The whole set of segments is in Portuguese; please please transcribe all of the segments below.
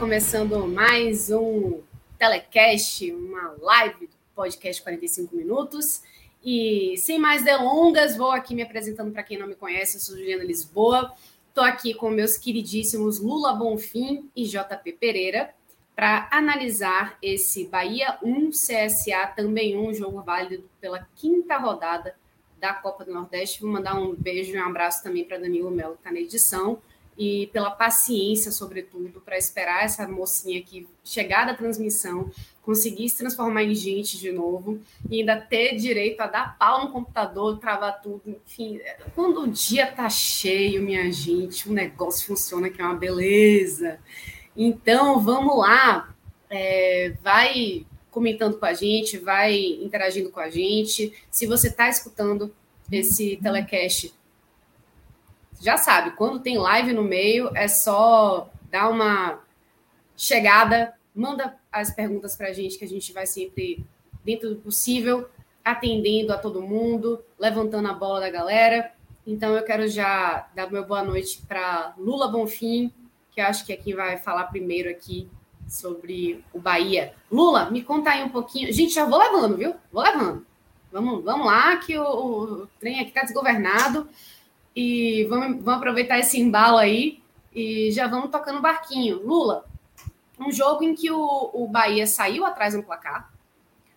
Começando mais um telecast, uma live do podcast 45 minutos. E sem mais delongas, vou aqui me apresentando para quem não me conhece, eu sou Juliana Lisboa. Estou aqui com meus queridíssimos Lula Bonfim e JP Pereira para analisar esse Bahia 1 CSA também um jogo válido pela quinta rodada da Copa do Nordeste. Vou mandar um beijo e um abraço também para Danilo Melo, que está na edição e pela paciência, sobretudo, para esperar essa mocinha aqui chegar da transmissão, conseguir se transformar em gente de novo e ainda ter direito a dar pau no computador, travar tudo. Enfim, quando o dia tá cheio, minha gente, o negócio funciona que é uma beleza. Então, vamos lá, é, vai comentando com a gente, vai interagindo com a gente. Se você está escutando esse telecast já sabe, quando tem live no meio, é só dar uma chegada, manda as perguntas para a gente, que a gente vai sempre, dentro do possível, atendendo a todo mundo, levantando a bola da galera. Então, eu quero já dar meu boa noite para Lula Bonfim, que eu acho que é quem vai falar primeiro aqui sobre o Bahia. Lula, me conta aí um pouquinho. Gente, já vou levando, viu? Vou levando. Vamos, vamos lá, que o, o trem aqui está desgovernado. E vamos, vamos aproveitar esse embalo aí e já vamos tocando barquinho. Lula, um jogo em que o, o Bahia saiu atrás no placar.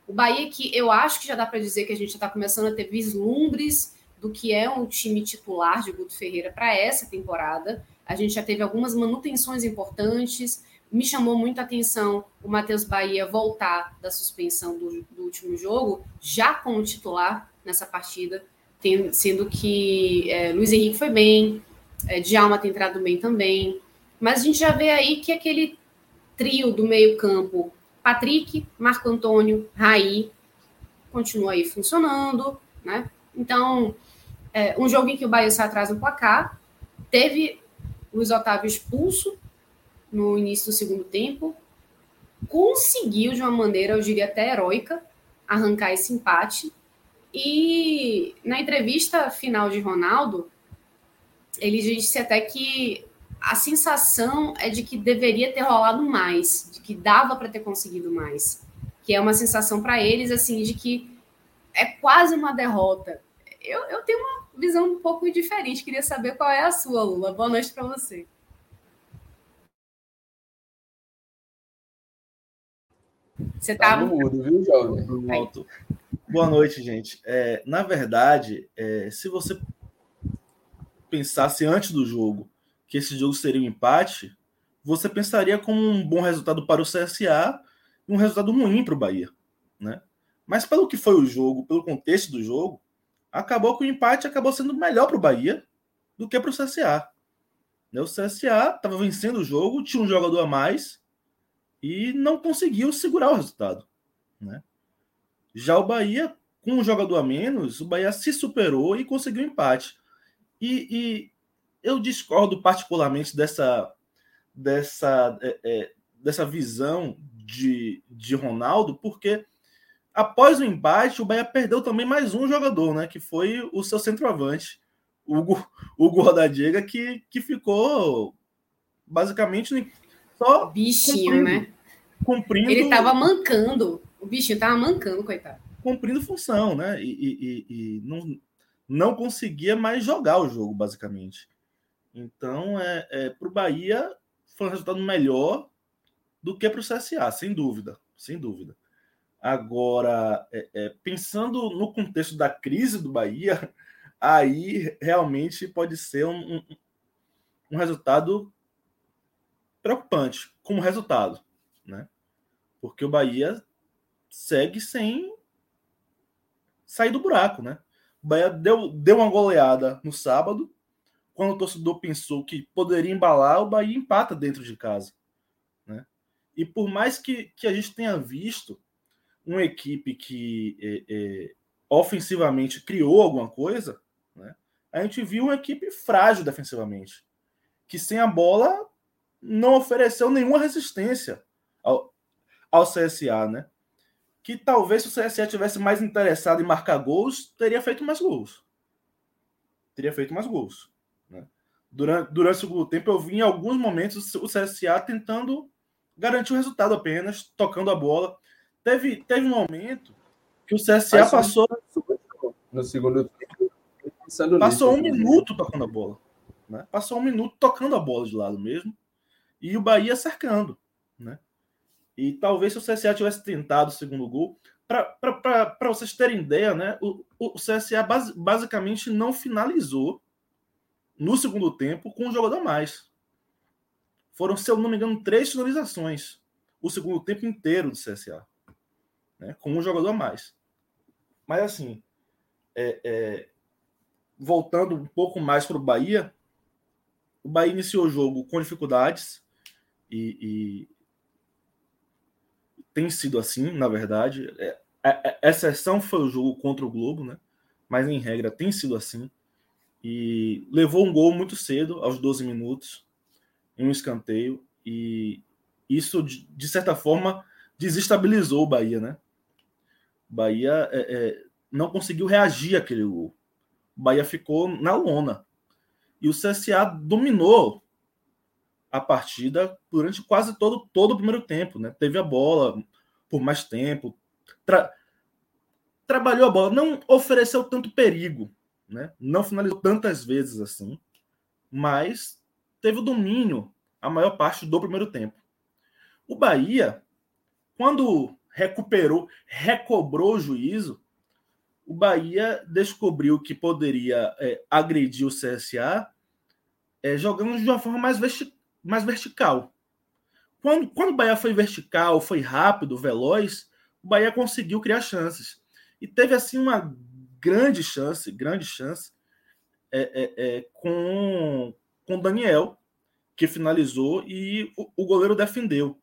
O Bahia que eu acho que já dá para dizer que a gente já está começando a ter vislumbres do que é um time titular de Guto Ferreira para essa temporada. A gente já teve algumas manutenções importantes. Me chamou muito a atenção o Matheus Bahia voltar da suspensão do, do último jogo, já como titular nessa partida sendo que é, Luiz Henrique foi bem, é, Djalma tem entrado bem também, mas a gente já vê aí que aquele trio do meio-campo, Patrick, Marco Antônio, Raí, continua aí funcionando, né? Então, é, um jogo em que o Bahia sai atrás no placar, teve Luiz Otávio expulso no início do segundo tempo, conseguiu de uma maneira, eu diria até heróica, arrancar esse empate, e na entrevista final de Ronaldo, ele disse até que a sensação é de que deveria ter rolado mais, de que dava para ter conseguido mais, que é uma sensação para eles assim de que é quase uma derrota. Eu, eu tenho uma visão um pouco diferente, queria saber qual é a sua, Lula. Boa noite para você. Você tá, tá no mudo, viu, jovem? Boa noite, gente. É, na verdade, é, se você pensasse antes do jogo que esse jogo seria um empate, você pensaria como um bom resultado para o CSA e um resultado ruim para o Bahia, né? Mas pelo que foi o jogo, pelo contexto do jogo, acabou que o empate acabou sendo melhor para o Bahia do que para o CSA. Né? O CSA estava vencendo o jogo, tinha um jogador a mais e não conseguiu segurar o resultado, né? Já o Bahia, com um jogador a menos, o Bahia se superou e conseguiu empate. E, e eu discordo particularmente dessa, dessa, é, é, dessa visão de, de Ronaldo, porque após o empate, o Bahia perdeu também mais um jogador, né? Que foi o seu centroavante, Hugo, Hugo Rodadiega, que, que ficou basicamente só. Bichinho, cumprindo, né? Cumprindo. Ele estava mancando. O bichinho tava mancando, coitado. Cumprindo função, né? E, e, e, não, não conseguia mais jogar o jogo, basicamente. Então, é, é, para o Bahia, foi um resultado melhor do que para o CSA, sem dúvida. Sem dúvida. Agora, é, é, pensando no contexto da crise do Bahia, aí realmente pode ser um, um, um resultado preocupante como resultado, né? Porque o Bahia segue sem sair do buraco, né? O Bahia deu, deu uma goleada no sábado, quando o torcedor pensou que poderia embalar, o Bahia empata dentro de casa, né? E por mais que, que a gente tenha visto uma equipe que é, é, ofensivamente criou alguma coisa, né? a gente viu uma equipe frágil defensivamente, que sem a bola não ofereceu nenhuma resistência ao, ao CSA, né? Que talvez se o CSA tivesse mais interessado em marcar gols, teria feito mais gols. Teria feito mais gols. Né? Durante, durante o segundo tempo, eu vi em alguns momentos o CSA tentando garantir o resultado apenas, tocando a bola. Teve, teve um momento que o CSA passou. No segundo tempo, passou um minuto tocando a bola. Né? Passou um minuto tocando a bola de lado mesmo. E o Bahia cercando. Né? E talvez se o CSA tivesse tentado o segundo gol. Para vocês terem ideia, né? o, o CSA base, basicamente não finalizou no segundo tempo com um jogador a mais. Foram, se eu não me engano, três finalizações o segundo tempo inteiro do CSA né, com um jogador a mais. Mas assim, é, é, voltando um pouco mais para o Bahia, o Bahia iniciou o jogo com dificuldades e, e tem sido assim, na verdade. É, a, é, é, exceção foi o jogo contra o Globo, né? Mas em regra tem sido assim. E levou um gol muito cedo, aos 12 minutos, em um escanteio. E isso, de certa forma, desestabilizou o Bahia, né? Bahia é, é, não conseguiu reagir àquele gol. O Bahia ficou na lona. E o CSA dominou a partida durante quase todo, todo o primeiro tempo. Né? Teve a bola por mais tempo, tra trabalhou a bola, não ofereceu tanto perigo, né? não finalizou tantas vezes assim, mas teve o domínio a maior parte do primeiro tempo. O Bahia, quando recuperou, recobrou o juízo, o Bahia descobriu que poderia é, agredir o CSA é, jogando de uma forma mais, mais vertical. Quando, quando o Bahia foi vertical, foi rápido, veloz, o Bahia conseguiu criar chances. E teve assim uma grande chance, grande chance, é, é, é com com Daniel, que finalizou e o, o goleiro defendeu.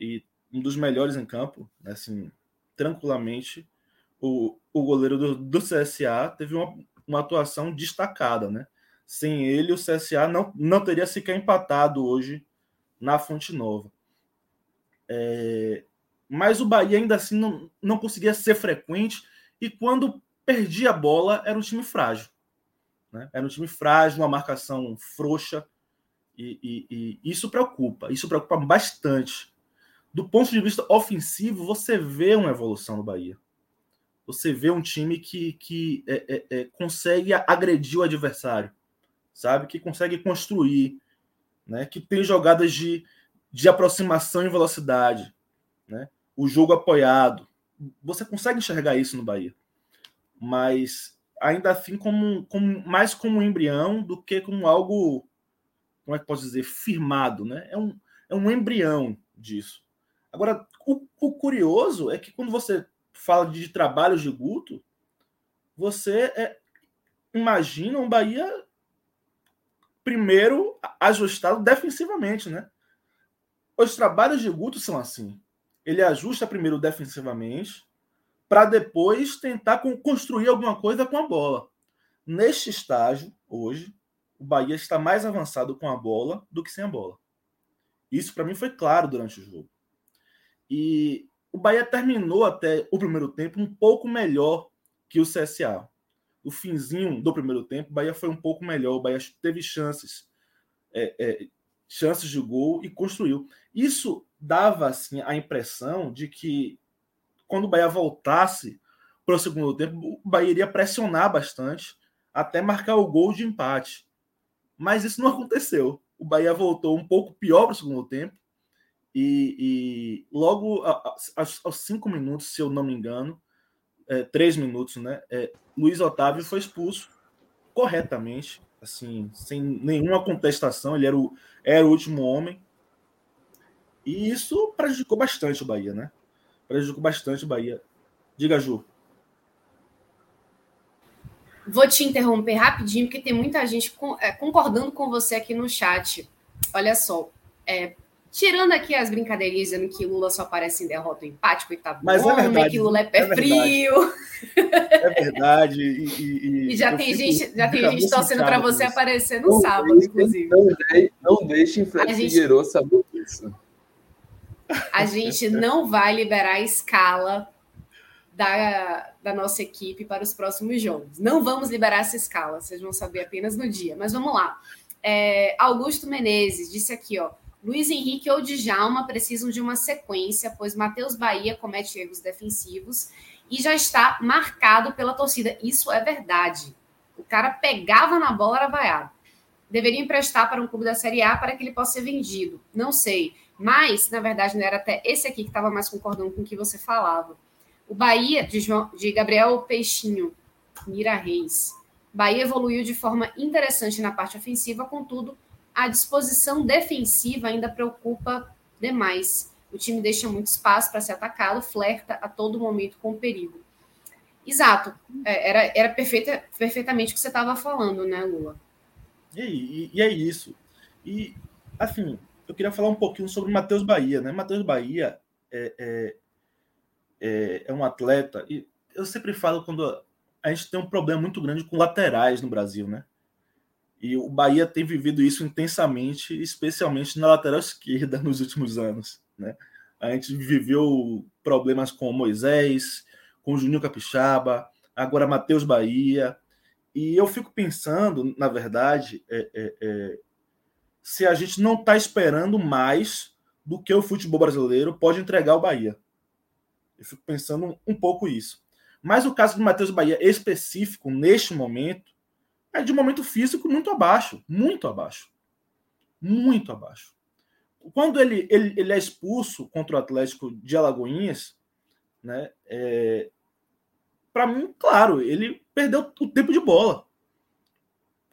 E um dos melhores em campo, né, assim, tranquilamente. O, o goleiro do, do CSA teve uma, uma atuação destacada, né? Sem ele, o CSA não, não teria sequer empatado hoje na Fonte Nova. É, mas o Bahia ainda assim não, não conseguia ser frequente e quando perdia a bola era um time frágil. Né? Era um time frágil, uma marcação frouxa e, e, e isso preocupa, isso preocupa bastante do ponto de vista ofensivo, você vê uma evolução no Bahia. Você vê um time que, que é, é, é, consegue agredir o adversário, sabe? Que consegue construir, né? que tem jogadas de, de aproximação em velocidade, né? o jogo apoiado. Você consegue enxergar isso no Bahia. Mas ainda assim, como, como, mais como um embrião do que como algo, como é que posso dizer, firmado. Né? É, um, é um embrião disso. Agora, o, o, curioso é que quando você fala de trabalhos de Guto, você é, imagina um Bahia primeiro ajustado defensivamente, né? Os trabalhos de Guto são assim. Ele ajusta primeiro defensivamente para depois tentar construir alguma coisa com a bola. Neste estágio, hoje, o Bahia está mais avançado com a bola do que sem a bola. Isso para mim foi claro durante o jogo. E o Bahia terminou até o primeiro tempo um pouco melhor que o CSA. O finzinho do primeiro tempo, o Bahia foi um pouco melhor. O Bahia teve chances, é, é, chances de gol e construiu. Isso dava assim a impressão de que quando o Bahia voltasse para o segundo tempo, o Bahia iria pressionar bastante até marcar o gol de empate. Mas isso não aconteceu. O Bahia voltou um pouco pior para o segundo tempo E, e logo aos, aos, cinco minutos, se eu não me engano, é, três minutos, né? É, Luiz Otávio foi expulso corretamente, assim, sem nenhuma contestação. Ele era o, era o último homem. E isso prejudicou bastante o Bahia, né? Prejudicou bastante o Bahia. Diga, Ju. Vou te interromper rapidinho, porque tem muita gente é, concordando com você aqui no chat. Olha só, é, tirando aqui as brincadeirinhas dizendo que Lula só aparece em derrota ou empate, coitado Mas é verdade, que Lula é pé é frio. É verdade. E, e, e já tem gente, já tem gente torcendo para você aparecer no não sábado, deixe, inclusive. Não, deixe, não deixe Fred gente... Figueiredo saber disso. A gente não vai liberar a escala da, da nossa equipe para os próximos jogos. Não vamos liberar essa escala, vocês vão saber apenas no dia. Mas vamos lá. É, Augusto Menezes disse aqui, ó. Luiz Henrique ou Djalma precisam de uma sequência, pois Matheus Bahia comete erros defensivos e já está marcado pela torcida. Isso é verdade. O cara pegava na bola, era vaiado. Deveria emprestar para um clube da Série A para que ele possa ser vendido. Não sei. Mas, na verdade, não era até esse aqui que estava mais concordando com o que você falava. O Bahia, de, João, de Gabriel Peixinho, Mira Reis. Bahia evoluiu de forma interessante na parte ofensiva, contudo, a disposição defensiva ainda preocupa demais. O time deixa muito espaço para ser atacado, flerta a todo momento com o perigo. Exato, é, era, era perfeita, perfeitamente o que você estava falando, né, Lula? E, e, e, é isso. E, assim, eu queria falar um pouquinho sobre o Matheus Bahia, né? Matheus Bahia é, é, é, é um atleta, e eu sempre falo quando a gente tem um problema muito grande com laterais no Brasil, né? E o Bahia tem vivido isso intensamente, especialmente na lateral esquerda nos últimos anos, né? A gente viveu problemas com Moisés, com Juninho Capixaba, agora Matheus Bahia. E eu fico pensando, na verdade, é, é, é, se a gente não está esperando mais do que o futebol brasileiro pode entregar ao Bahia. Eu fico pensando um pouco isso. Mas o caso do Matheus Bahia específico, neste momento, é de momento físico muito abaixo. Muito abaixo. Muito abaixo. Quando ele, ele, ele é expulso contra o Atlético de Alagoinhas, né, é, para mim, claro, ele perdeu o tempo de bola.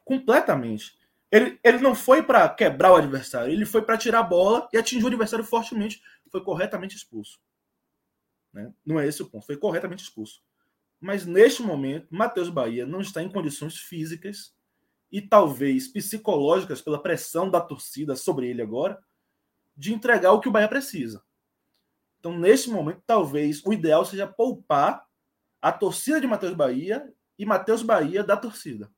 Completamente. Ele, ele não foi para quebrar o adversário, ele foi para tirar a bola e atingir o adversário fortemente. Foi corretamente expulso. Né? Não é esse o ponto. Foi corretamente expulso. Mas neste momento, Matheus Bahia não está em condições físicas e talvez psicológicas pela pressão da torcida sobre ele agora de entregar o que o Bahia precisa. Então, neste momento, talvez o ideal seja poupar a torcida de Matheus Bahia e Matheus Bahia da torcida.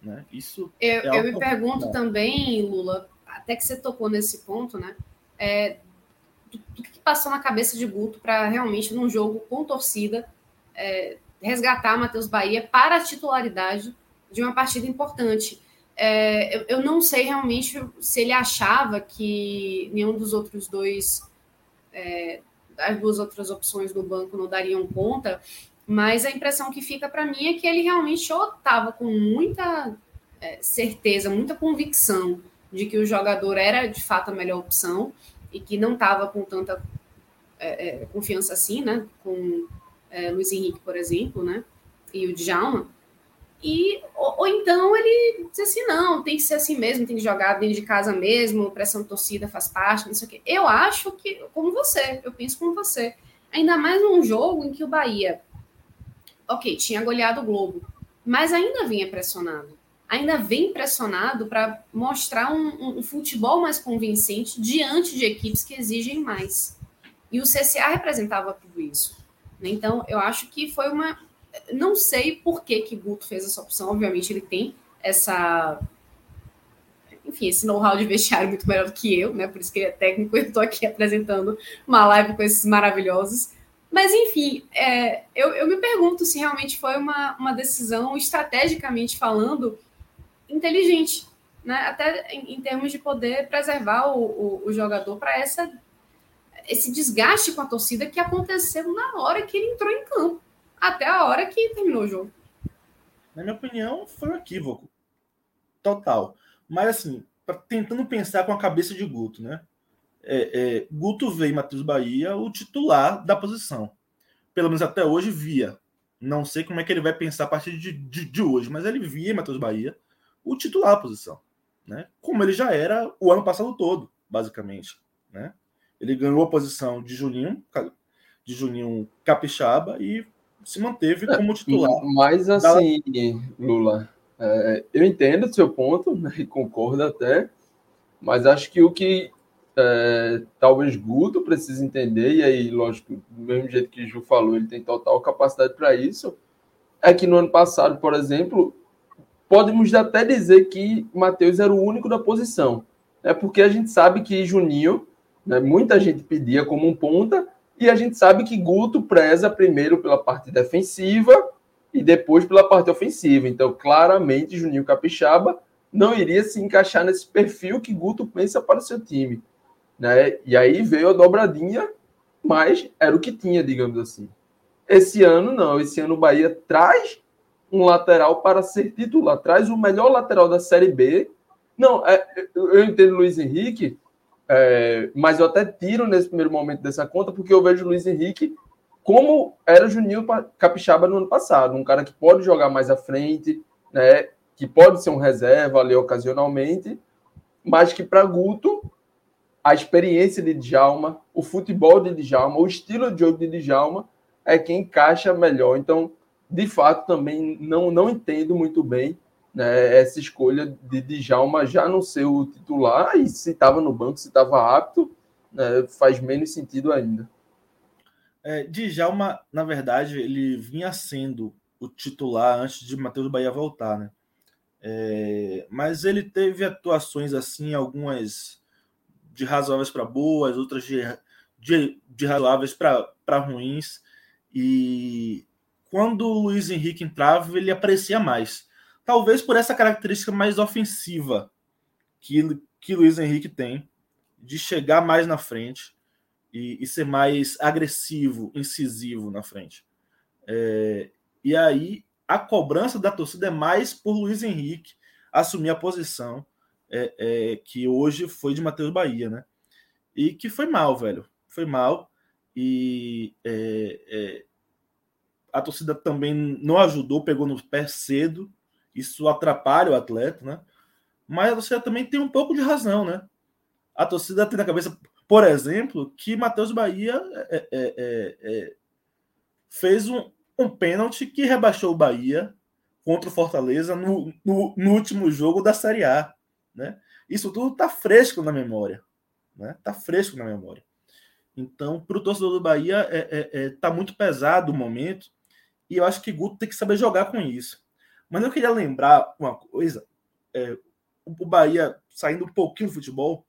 Né? Isso eu, é eu me pergunto também, Lula, até que você tocou nesse ponto, né? É, do que passou na cabeça de Guto para realmente, num jogo com torcida, é, resgatar Matheus Bahia para a titularidade de uma partida importante. É, eu, eu, não sei realmente se ele achava que nenhum dos outros dois, é, as duas outras opções do banco não dariam conta, mas a impressão que fica para mim é que ele realmente estava com muita é, certeza, muita convicção de que o jogador era de fato a melhor opção e que não estava com tanta é, é, confiança assim, né? Com é, Luiz Henrique, por exemplo, né? E o Djalma. E, ou, ou, então ele diz assim, não, tem que ser assim mesmo, tem que jogar dentro de casa mesmo, pressão torcida faz parte, não sei o quê. Eu acho que, como você, eu penso como você. Ainda mais num jogo em que o Bahia, ok, tinha goleado o Globo, mas ainda vinha pressionado ainda vem pressionado para mostrar um, um, um, futebol mais convincente diante de equipes que exigem mais. E o CCA representava tudo isso. Né? Então, eu acho que foi uma. Não sei por que, que Guto fez essa opção, obviamente ele tem essa. Enfim, esse know-how de vestiário muito melhor do que eu, né? Por isso que ele é técnico e eu estou aqui apresentando uma live com esses maravilhosos. Mas, enfim, é, eu, eu me pergunto se realmente foi uma, uma decisão, estrategicamente falando, inteligente, né? até em, em termos de poder preservar o, o, o jogador para essa esse desgaste com a torcida que aconteceu na hora que ele entrou em campo, até a hora que terminou o jogo. Na minha opinião, foi um equívoco total. Mas assim, tentando pensar com a cabeça de Guto, né? é, é, Guto vê em Matheus Bahia o titular da posição. Pelo menos até hoje via. Não sei como é que ele vai pensar a partir de, de, de hoje, mas ele via em Matheus Bahia o titular da posição. Né? Como ele já era o ano passado todo, basicamente. Né? Ele ganhou a posição de Juninho, de Juninho Capixaba e se manteve como titular. Mas assim, da... Lula, é, eu entendo o seu ponto, né, e concordo até, mas acho que o que é, talvez Guto precisa entender, e aí, lógico, do mesmo jeito que o Ju falou, ele tem total capacidade para isso, é que no ano passado, por exemplo, podemos até dizer que Matheus era o único da posição. É porque a gente sabe que Juninho, né, muita gente pedia como um ponta, e a gente sabe que Guto preza primeiro pela parte defensiva e depois pela parte ofensiva. Então, claramente, Juninho Capixaba não iria se encaixar nesse perfil que Guto pensa para o seu time. Né? E aí veio a dobradinha, mas era o que tinha, digamos assim. Esse ano, não. Esse ano o Bahia traz um lateral para ser titular, traz o melhor lateral da Série B. Não, é, eu entendo Luiz Henrique, é, mas eu até tiro nesse primeiro momento dessa conta, porque eu vejo o Luiz Henrique como era o Juninho Capixaba no ano passado, um cara que pode jogar mais à frente, né, que pode ser um reserva ali ocasionalmente, mas que para Guto, a experiência de Djalma, o futebol de Djalma, o estilo de jogo de Djalma é quem encaixa melhor. Então, de fato, também não, não entendo muito bem né, essa escolha de Djalma já não ser o titular, e se estava no banco, se estava apto, né, faz menos sentido ainda. É, Djalma, na verdade, ele vinha sendo o titular antes de Matheus Bahia voltar, né? É, mas ele teve atuações assim, algumas de razoáveis para boas, outras de, de, de razoáveis para ruins. E quando o Luiz Henrique entrava, ele aparecia mais. Talvez por essa característica mais ofensiva que, que Luiz Henrique tem, de chegar mais na frente e, e ser mais agressivo, incisivo na frente. É, e aí a cobrança da torcida é mais por Luiz Henrique assumir a posição é, é, que hoje foi de Matheus Bahia, né? E que foi mal, velho. Foi mal. E é, é, a torcida também não ajudou, pegou no pé cedo isso atrapalha o atleta, né? Mas torcida também tem um pouco de razão, né? A torcida tem na cabeça, por exemplo, que Matheus Bahia é, é, é, é, fez um, um pênalti que rebaixou o Bahia contra o Fortaleza no, no, no, último jogo da Série A, né? Isso tudo tá fresco na memória, né? Tá fresco na memória. Então, para o torcedor do Bahia, é, é, é, tá muito pesado o momento e eu acho que Guto tem que saber jogar com isso. Mas eu queria lembrar uma coisa: é, o Bahia, saindo um pouquinho do futebol,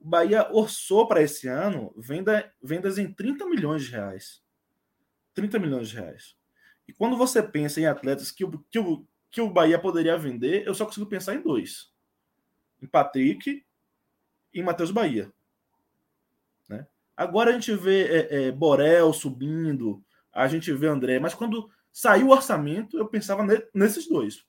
o Bahia orçou para esse ano venda, vendas em 30 milhões de reais. 30 milhões de reais. E quando você pensa em atletas que o, que o, que o Bahia poderia vender, eu só consigo pensar em dois: em Patrick e em Matheus Bahia. Né? Agora a gente vê é, é, Borel subindo, a gente vê André, mas quando Saiu o orçamento, eu pensava nesses dois,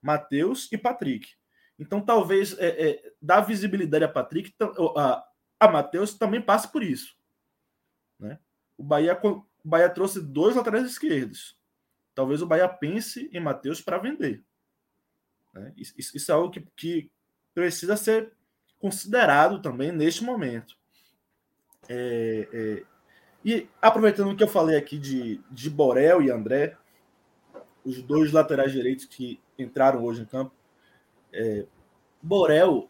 Matheus e Patrick. Então, talvez é, é, dar visibilidade a Patrick, a, a Matheus também passe por isso. Né? O, Bahia, o Bahia trouxe dois laterais esquerdos. Talvez o Bahia pense em Matheus para vender. Né? Isso, isso, é algo que, que, precisa ser considerado também neste momento. É, é, e aproveitando o que eu falei aqui de, de Borel e André, os dois laterais direitos que entraram hoje em campo. É, Borel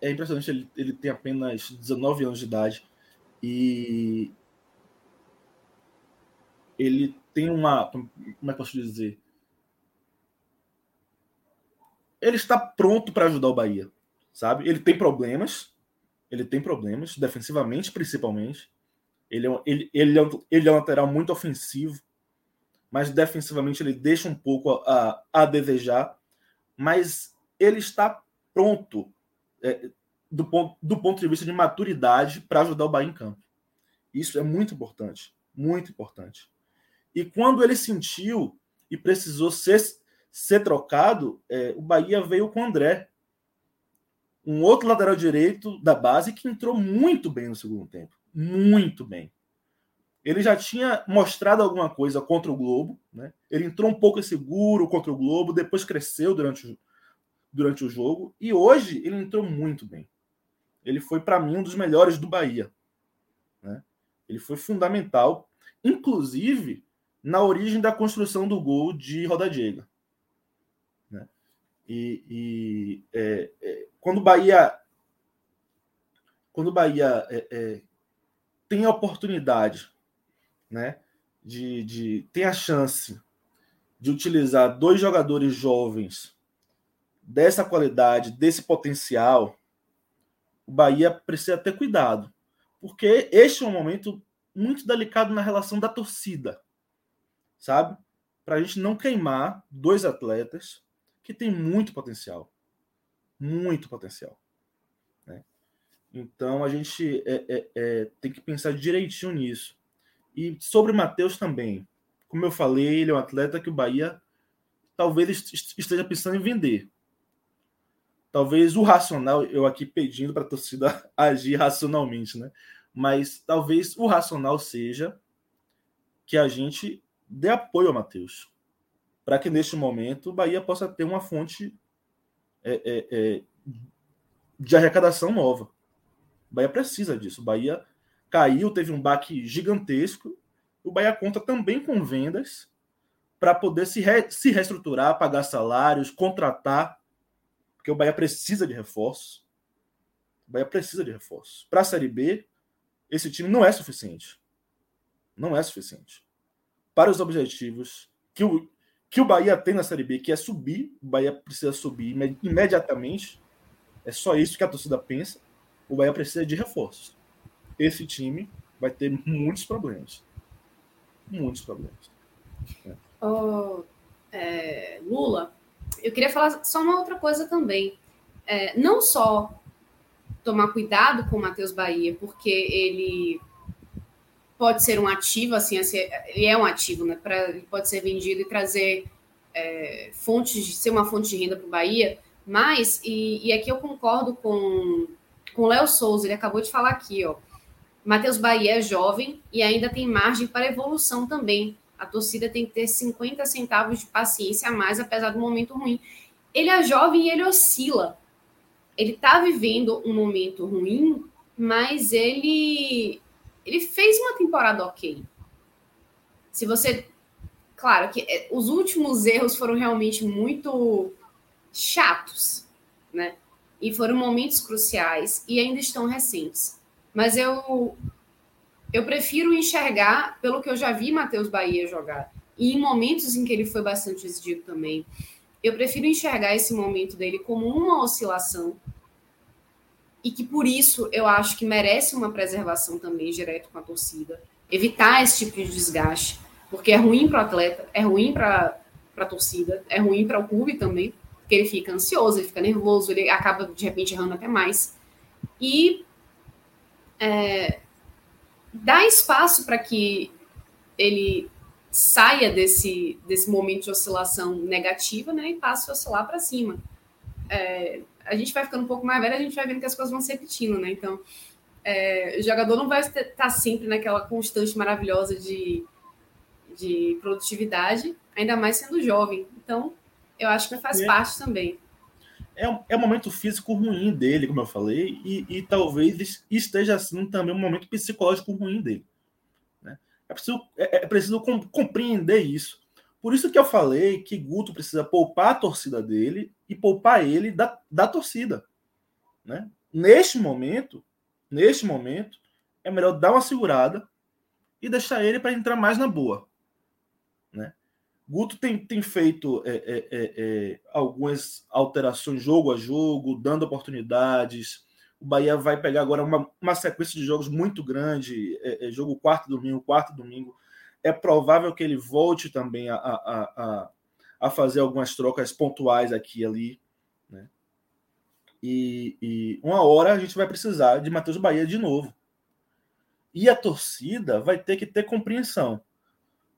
é impressionante, ele, ele tem apenas 19 anos de idade e ele tem uma. Como é que posso dizer? Ele está pronto para ajudar o Bahia, sabe? Ele tem problemas, ele tem problemas, defensivamente principalmente. Ele é, ele, ele, é, ele é um lateral muito ofensivo, mas defensivamente ele deixa um pouco a, a desejar. Mas ele está pronto é, do, ponto, do ponto de vista de maturidade para ajudar o Bahia em campo. Isso é muito importante, muito importante. E quando ele sentiu e precisou ser, ser trocado, é, o Bahia veio com o André. um outro lateral direito da base que entrou muito bem no segundo tempo. Muito bem. Ele já tinha mostrado alguma coisa contra o Globo, né? Ele entrou um pouco inseguro contra o Globo, depois cresceu durante o, durante o jogo e hoje ele entrou muito bem. Ele foi para mim um dos melhores do Bahia, né? Ele foi fundamental, inclusive na origem da construção do gol de Roda Diego. Né? E, e é, é, quando o Bahia quando o Bahia é, é tem a oportunidade né, de, de a chance de utilizar dois jogadores jovens dessa qualidade, desse potencial, o Bahia precisa ter cuidado, porque este é um momento muito delicado na relação da torcida, sabe? Para a gente não queimar dois atletas que têm muito potencial, muito potencial. Né? Então a gente é, é, é, tem que pensar direitinho nisso. E sobre o Matheus também. Como eu falei, ele é um atleta que o Bahia talvez esteja pensando em vender. Talvez o racional, eu aqui pedindo para a torcida agir racionalmente, né? Mas talvez o racional seja que a gente dê apoio ao Matheus. Para que neste momento o Bahia possa ter uma fonte é, é, é, de arrecadação nova. O Bahia precisa disso. O Bahia caiu, teve um baque gigantesco. O Bahia conta também com vendas para poder se, re, se reestruturar, pagar salários, contratar, porque o Bahia precisa de reforços. O Bahia precisa de reforços. Para a Série B, esse time não é suficiente. Não é suficiente. Para os objetivos que o, que o Bahia tem na Série B, que é subir, o Bahia precisa subir imediatamente. É só isso que a torcida pensa. O Bahia precisa de reforços esse time vai ter muitos problemas. Muitos problemas. É. Oh, é, Lula, eu queria falar só uma outra coisa também. É, não só tomar cuidado com o Matheus Bahia, porque ele pode ser um ativo, assim, ele é um ativo, né? Pra, ele pode ser vendido e trazer é, fontes, ser uma fonte de renda para o Bahia, mas, e, e aqui eu concordo com, com o Léo Souza, ele acabou de falar aqui, ó. Matheus Bahia é jovem e ainda tem margem para evolução também. A torcida tem que ter 50 centavos de paciência a mais, apesar do momento ruim. Ele é jovem e ele oscila. Ele está vivendo um momento ruim, mas ele ele fez uma temporada ok. Se você, claro que é, os últimos erros foram realmente muito chatos, né? E foram momentos cruciais e ainda estão recentes. Mas eu eu prefiro enxergar pelo que eu já vi Matheus Bahia jogar. E em momentos em que ele foi bastante exigido também. Eu prefiro enxergar esse momento dele como uma oscilação e que por isso eu acho que merece uma preservação também direto com a torcida. Evitar esse tipo de desgaste, porque é ruim para o atleta, é ruim para a torcida, é ruim para o clube também, porque ele fica ansioso, ele fica nervoso, ele acaba de repente errando até mais. E é, dá espaço para que ele saia desse, desse momento de oscilação negativa né, e passe a oscilar para cima. É, a gente vai ficando um pouco mais velho, a gente vai vendo que as coisas vão se repetindo, né? Então, é, o jogador não vai estar tá sempre naquela constante maravilhosa de, de produtividade, ainda mais sendo jovem. Então, eu acho que faz é. parte também é, é um momento físico ruim dele, como eu falei, e, e talvez esteja assim também um momento psicológico ruim dele. Né? É preciso, é, é preciso compreender isso. Por isso que eu falei que Guto precisa poupar a torcida dele e poupar ele da, da torcida. Né? Neste momento, neste momento, é melhor dar uma segurada e deixar ele para entrar mais na boa. Né? Guto tem, tem feito é, é, é, é, algumas alterações jogo a jogo, dando oportunidades. O Bahia vai pegar agora uma, uma sequência de jogos muito grande, é, é, jogo quarto domingo, quarto domingo. É provável que ele volte também a, a, a, a fazer algumas trocas pontuais aqui e ali. Né? E, e uma hora a gente vai precisar de Matheus Bahia de novo. E a torcida vai ter que ter compreensão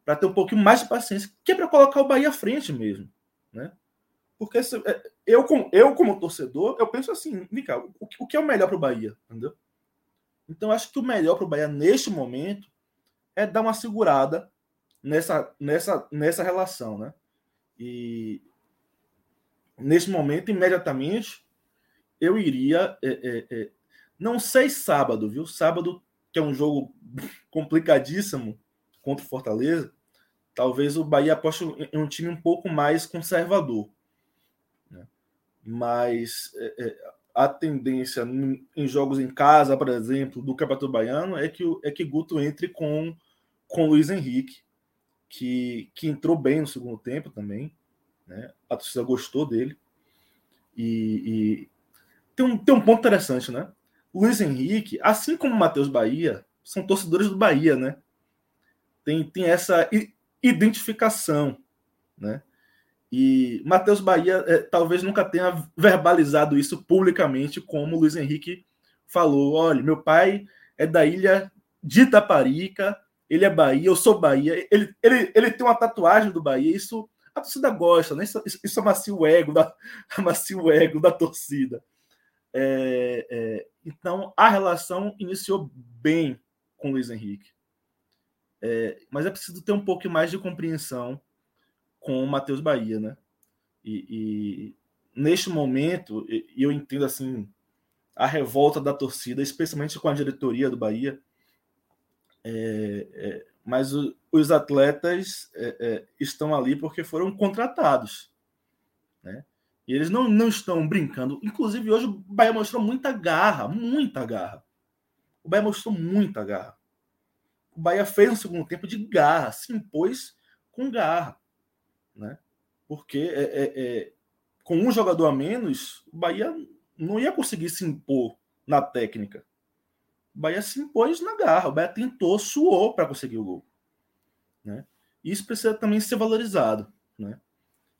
para ter um pouquinho mais de paciência, que é para colocar o Bahia à frente mesmo, né? Porque se, é, eu, como, eu, como torcedor, eu penso assim, Nica, o, o que é o melhor para o Bahia? Entendeu? Então, acho que o melhor para o Bahia neste momento é dar uma segurada nessa, nessa, nessa relação, né? E nesse momento, imediatamente, eu iria. É, é, é, não sei sábado, viu? Sábado, que é um jogo complicadíssimo contra o Fortaleza, talvez o Bahia aposte em um time um pouco mais conservador. Né? Mas é, é, a tendência em jogos em casa, por exemplo, do Campeonato Baiano, é que, é que Guto entre com, com Luiz Henrique, que, que entrou bem no segundo tempo também. Né? A torcida gostou dele. E, e, tem, um, tem um ponto interessante, né? Luiz Henrique, assim como Matheus Bahia, são torcedores do Bahia, né? Tem, tem essa identificação, né? E Matheus Bahia é, talvez nunca tenha verbalizado isso publicamente, como Luiz Henrique falou: olha, meu pai é da ilha de Itaparica, ele é Bahia, eu sou Bahia. Ele, ele, ele tem uma tatuagem do Bahia, isso a torcida gosta, né? Isso, isso amacia o ego da, amacia o ego da torcida. É, é, então a relação iniciou bem com Luiz Henrique. É, mas é preciso ter um pouco mais de compreensão com o Matheus Bahia, né? E, e neste momento, eu entendo assim a revolta da torcida, especialmente com a diretoria do Bahia. É, é, mas o, os atletas é, é, estão ali porque foram contratados, né? E eles não, não estão brincando. Inclusive, hoje o Bahia mostrou muita garra, muita garra. O Bahia mostrou muita garra. O Bahia fez um segundo tempo de garra, se impôs com garra né? Porque é, é, é, com um jogador a menos, o Bahia não ia conseguir se impor na técnica. O Bahia se impôs na garra, o Bahia tentou, suou para conseguir o gol. Né? Isso precisa também ser valorizado. Né?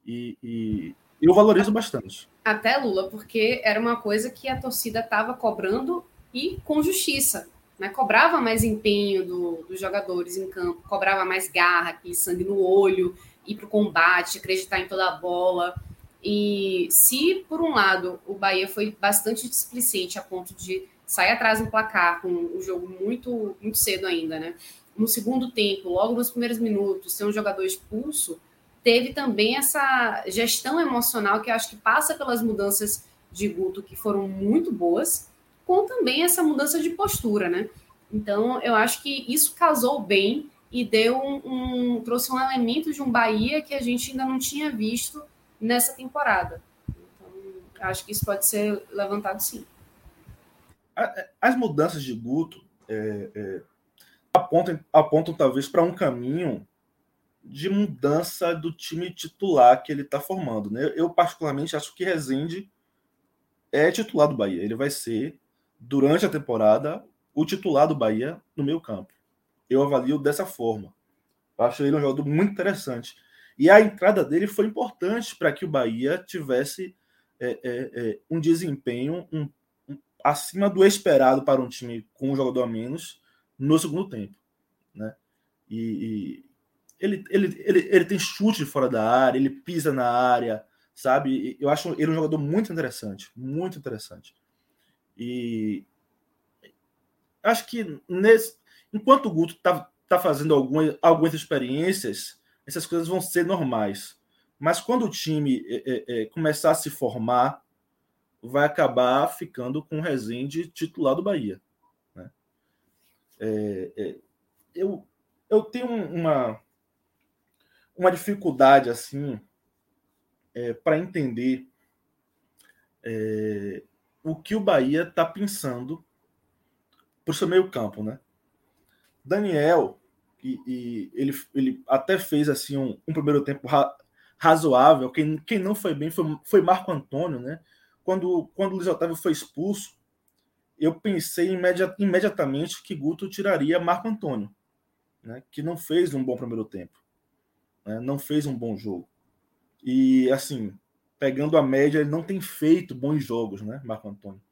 E, e eu valorizo bastante. Até Lula, porque era uma coisa que a torcida estava cobrando e com justiça. Né? Cobrava mais empenho do, dos jogadores em campo, cobrava mais garra, aquele sangue no olho, ir para o combate, acreditar em toda a bola. E se, por um lado, o Bahia foi bastante displicente a ponto de sair atrás no placar com o jogo muito, muito cedo ainda, né? No segundo tempo, logo nos primeiros minutos, ser um jogador expulso, teve também essa gestão emocional que acho que passa pelas mudanças de Guto, que foram muito boas, com também essa mudança de postura, né? Então, eu acho que isso casou bem e deu um, um, trouxe um elemento de um Bahia que a gente ainda não tinha visto nessa temporada. Então, acho que isso pode ser levantado sim. As mudanças de Guto é, é, apontam, apontam talvez para um caminho de mudança do time titular que ele está formando. Né? Eu, particularmente, acho que Rezende é titular do Bahia. Ele vai ser, durante a temporada, o titular do Bahia no meio campo eu avalio dessa forma. Eu acho ele um jogador muito interessante. E a entrada dele foi importante para que o Bahia tivesse é, é, é, um desempenho um, um, acima do esperado para um time com um jogador a menos no segundo tempo. Né? E, e ele, ele, ele, ele tem chute fora da área, ele pisa na área, sabe? Eu acho ele um jogador muito interessante, muito interessante. E acho que nesse, Enquanto o Guto está tá fazendo algumas, algumas experiências, essas coisas vão ser normais. Mas quando o time é, é, é, começar a se formar, vai acabar ficando com o Rezende titular do Bahia. Né? É, é eu, eu tenho uma, uma dificuldade assim é, para entender o que o Bahia está pensando para o seu meio campo, né? Daniel, e, e, ele, ele até fez assim um, um primeiro tempo ra, razoável. Quem, quem não foi bem foi, foi Marco Antônio, né? Quando, quando o Luiz Otávio foi expulso, eu pensei imediat, imediatamente que Guto tiraria Marco Antônio, né? que não fez um bom primeiro tempo, né? não fez um bom jogo. E assim, pegando a média, ele não tem feito bons jogos, né, Marco Antônio?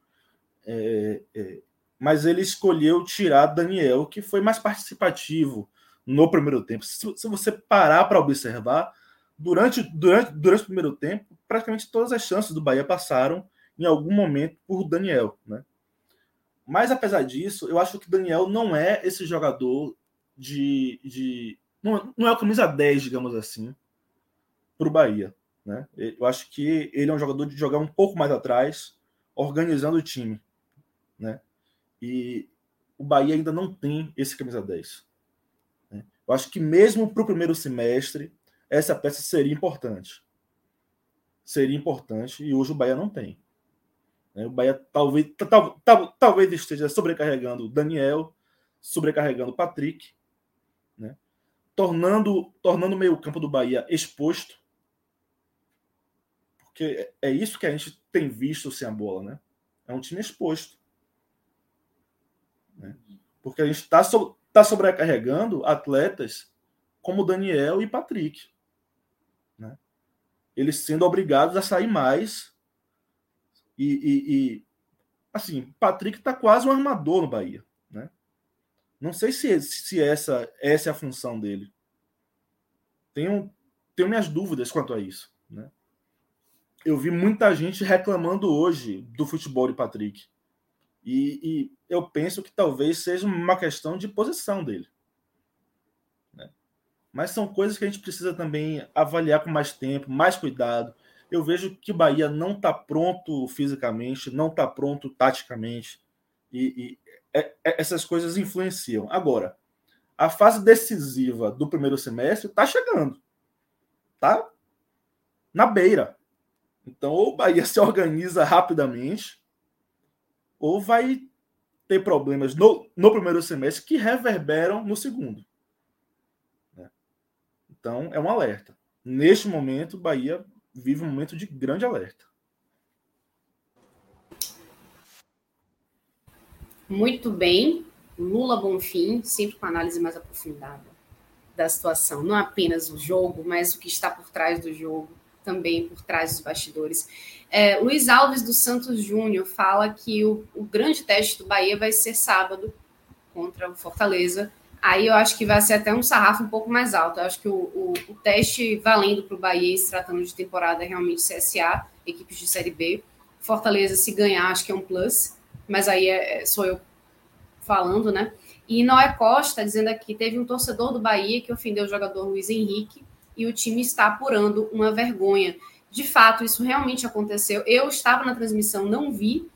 É, é, mas ele escolheu tirar Daniel, que foi mais participativo no primeiro tempo. Se, se você parar para observar, durante, durante, durante o primeiro tempo, praticamente todas as chances do Bahia passaram em algum momento por Daniel, né? Mas apesar disso, eu acho que Daniel não é esse jogador de. de não, não é o camisa 10, digamos assim, para o Bahia. Né? Eu acho que ele é um jogador de jogar um pouco mais atrás, organizando o time. Né? E o Bahia ainda não tem esse camisa 10. Né? Eu acho que mesmo para o primeiro semestre, essa peça seria importante. Seria importante e hoje o Bahia não tem. Né? O Bahia talvez, tal, tal, talvez esteja sobrecarregando o Daniel, sobrecarregando o Patrick, né? tornando, tornando o meio-campo do Bahia exposto. Porque é isso que a gente tem visto sem a bola, né? É um time exposto. Né? Porque a gente está so, tá sobrecarregando atletas como Daniel e Patrick. Né? Eles sendo obrigados a sair mais e, e, e assim, Patrick está quase um armador no Bahia, né? Não sei se, se essa, essa é a função dele. Tenho, tenho minhas dúvidas quanto a isso, né? Eu vi muita gente reclamando hoje do futebol de Patrick. E, e eu penso que talvez seja uma questão de posição dele. Né? Mas são coisas que a gente precisa também avaliar com mais tempo, mais cuidado eu vejo que o Bahia não está pronto fisicamente, não está pronto taticamente, e, e é, é, essas coisas influenciam. Agora, a fase decisiva do primeiro semestre está chegando, tá na beira. Então, ou o Bahia se organiza rapidamente, ou vai ter problemas no, no primeiro semestre que reverberam no segundo. Né? Então, é um alerta. Neste momento, o Bahia vive um momento de grande alerta. Muito bem. Lula Bonfim, sempre com análise mais aprofundada da situação. Não apenas o jogo, mas o que está por trás do jogo, também por trás dos bastidores. É, Luiz Alves dos Santos Júnior fala que o, o grande teste do Bahia vai ser sábado contra o Fortaleza aí eu acho que vai ser até um sarrafo um pouco mais alto. Eu acho que o, o, o teste valendo para o Bahia, se tratando de temporada, é realmente CSA, equipes de Série B. Fortaleza, se ganhar, acho que é um plus, mas aí é, é sou eu falando, né? E Noé Costa dizendo aqui: teve um torcedor do Bahia que ofendeu o jogador Luiz Henrique e o time está apurando uma vergonha. De fato, isso realmente aconteceu. Eu estava na transmissão, não vi,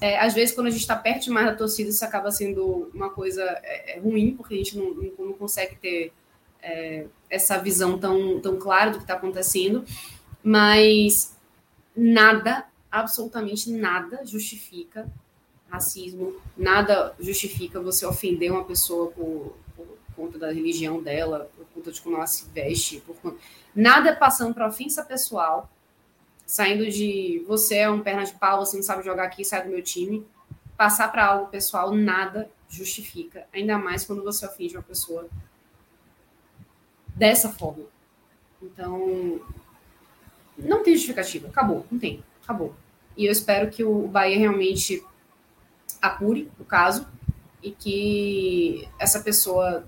é, às vezes, quando a gente está perto demais da torcida, isso acaba sendo uma coisa é, é, ruim, porque a gente não, não, consegue ter é, essa visão tão, tão clara do que está acontecendo. Mas nada, absolutamente nada, justifica racismo, nada justifica você ofender uma pessoa por, por conta da religião dela, conta de como ela se veste, por, nada passando para ofensa pessoal saindo de você é um perna de pau, você não sabe jogar aqui, sai do meu time, passar para algo pessoal nada justifica, ainda mais quando você ofende uma pessoa dessa forma. Então, não tem justificativa, acabou, não tem, acabou. E eu espero que o Bahia realmente apure o caso e que essa pessoa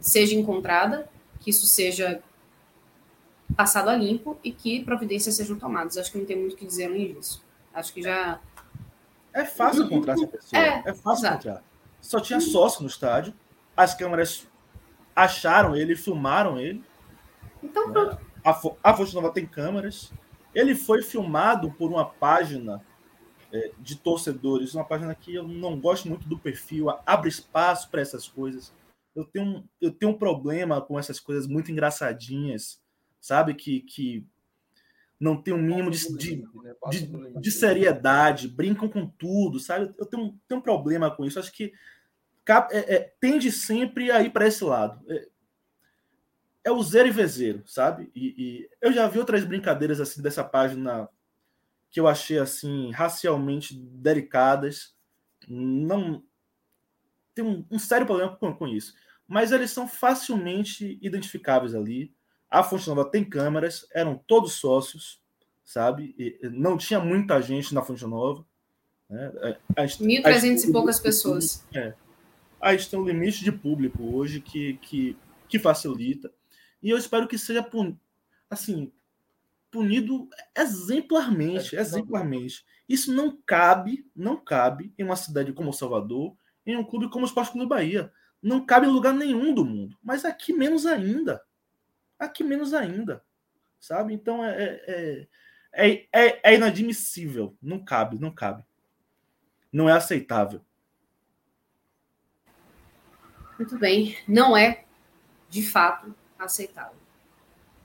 seja encontrada, que isso seja passado a limpo e que providências sejam tomadas. Acho que não tem muito o que dizer além disso. Acho que já. É fácil encontrar essa pessoa. É, é fácil exato. encontrar. Só tinha sócio no estádio. As câmeras acharam ele, filmaram ele. Então, pronto. A, a Fonte Nova tem câmeras. Ele foi filmado por uma página é, de torcedores, uma página que eu não gosto muito do perfil, abre espaço para essas coisas. Eu tenho, eu tenho um problema com essas coisas muito engraçadinhas sabe? Que, que não tem um mínimo de, de, né? de, de seriedade, brincam com tudo, sabe? Eu tenho, tenho um problema com isso. Acho que é, é, tende sempre a ir para esse lado. É, é o zero e vezeiro, sabe? E, e, eu já vi outras brincadeiras assim dessa página que eu achei assim racialmente delicadas. Não tem um, um sério problema com, com isso. Mas eles são facilmente identificáveis ali. A Fonte Nova tem câmeras, eram todos sócios, sabe? E não tinha muita gente na Fonte Nova. Né? 1.300 e poucas pessoas. É. A gente tem um limite de público hoje que, que, que facilita. E eu espero que seja assim, punido exemplarmente, é, exemplarmente. Isso não cabe, não cabe em uma cidade como Salvador, em um clube como o Sport Clube Bahia. Não cabe em lugar nenhum do mundo. Mas aqui menos ainda. Aqui menos ainda. Sabe? Então é, é, é, é, é inadmissível. Não cabe, não cabe. Não é aceitável. Muito bem. Não é, de fato, aceitável.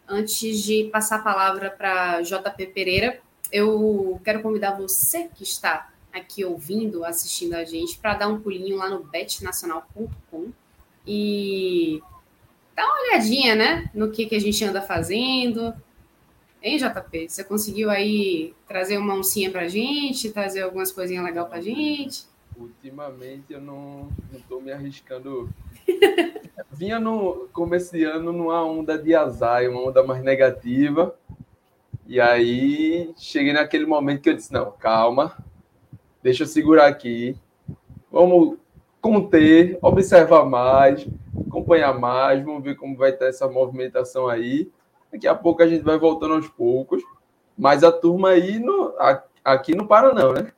Antes de passar a palavra para JP Pereira, eu quero convidar você que está aqui ouvindo, assistindo a gente, para dar um pulinho lá no betnacional.com e dar uma olhadinha, né, no que, que a gente anda fazendo. Hein, JP? Você conseguiu aí trazer uma oncinha para a gente, trazer algumas coisinhas legais para a gente? Ultimamente eu não, estou me arriscando. Vinha no começo de ano numa onda de azar, uma onda mais negativa. E aí cheguei naquele momento que eu disse: não, calma, deixa eu segurar aqui, vamos conter, observar mais, acompanhar mais, vamos ver como vai estar essa movimentação aí. Daqui a pouco a gente vai voltando aos poucos, mas a turma aí no, aqui não para não, né?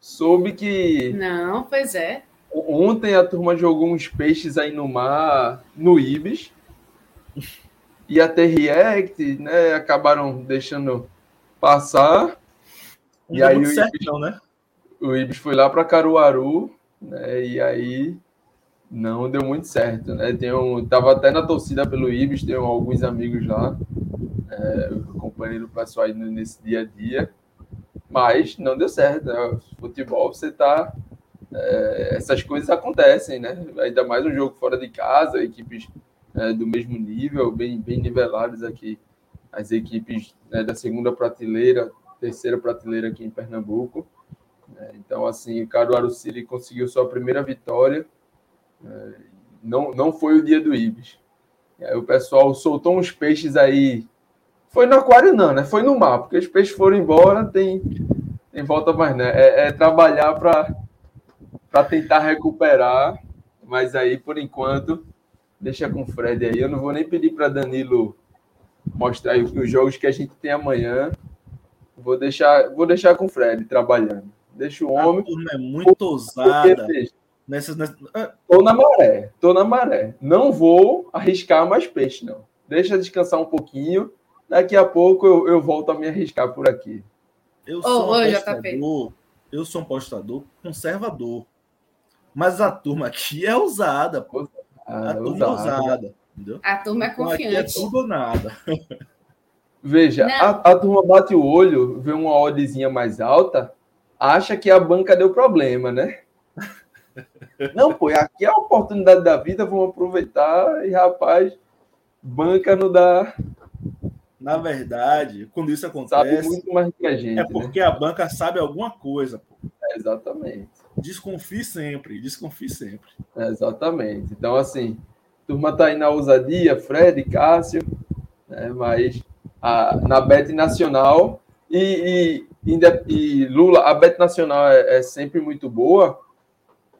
Soube que. Não, pois é. Ontem a turma jogou uns peixes aí no mar, no Ibis. Ia ter react, né? Acabaram deixando passar. Não e aí o certo, Ibis, não, né? O Ibis foi lá para Caruaru, né? E aí não deu muito certo, né? Um, tava até na torcida pelo Ibis, tem alguns amigos lá, é, acompanhando o pessoal aí nesse dia a dia mas não deu certo. Né? Futebol, você tá. É, essas coisas acontecem, né? Ainda mais um jogo fora de casa, equipes é, do mesmo nível, bem, bem niveladas aqui. As equipes né, da segunda prateleira, terceira prateleira aqui em Pernambuco. É, então, assim, o Caruaru City conseguiu sua primeira vitória. É, não, não foi o dia do Ibis. Aí o pessoal soltou uns peixes aí foi no aquário, não, né? Foi no mar, porque os peixes foram embora, tem, tem volta mais, né? É, é trabalhar para tentar recuperar, mas aí, por enquanto, deixa com o Fred aí. Eu não vou nem pedir para Danilo mostrar os jogos que a gente tem amanhã. Vou deixar, vou deixar com o Fred trabalhando. Deixa o homem. A turma é muito ousada. Nessas, nessas... Tô na maré, tô na maré. Não vou arriscar mais peixe, não. Deixa descansar um pouquinho Daqui a pouco eu, eu volto a me arriscar por aqui. Eu sou, oh, um apostador, eu sou um apostador conservador. Mas a turma aqui é ousada, pô. Ah, a turma é ousada. Entendeu? A turma é confiante. Então, aqui é tudo ou nada. Veja, a, a, turma bate o olho, vê uma oddzinha mais alta, acha que a banca deu problema, né? Não, pô, aqui é a oportunidade da vida, vamos aproveitar e, rapaz, banca não dá, na verdade, quando isso acontece. Sabe muito mais que a gente. É porque né? a banca sabe alguma coisa. Pô. É, exatamente. Desconfie sempre, desconfie sempre. É, exatamente. Então, assim, turma tá aí na ousadia, Fred, Cássio, né, mas a, na Bet Nacional e, e, e, Lula, a Bet Nacional é, é sempre muito boa,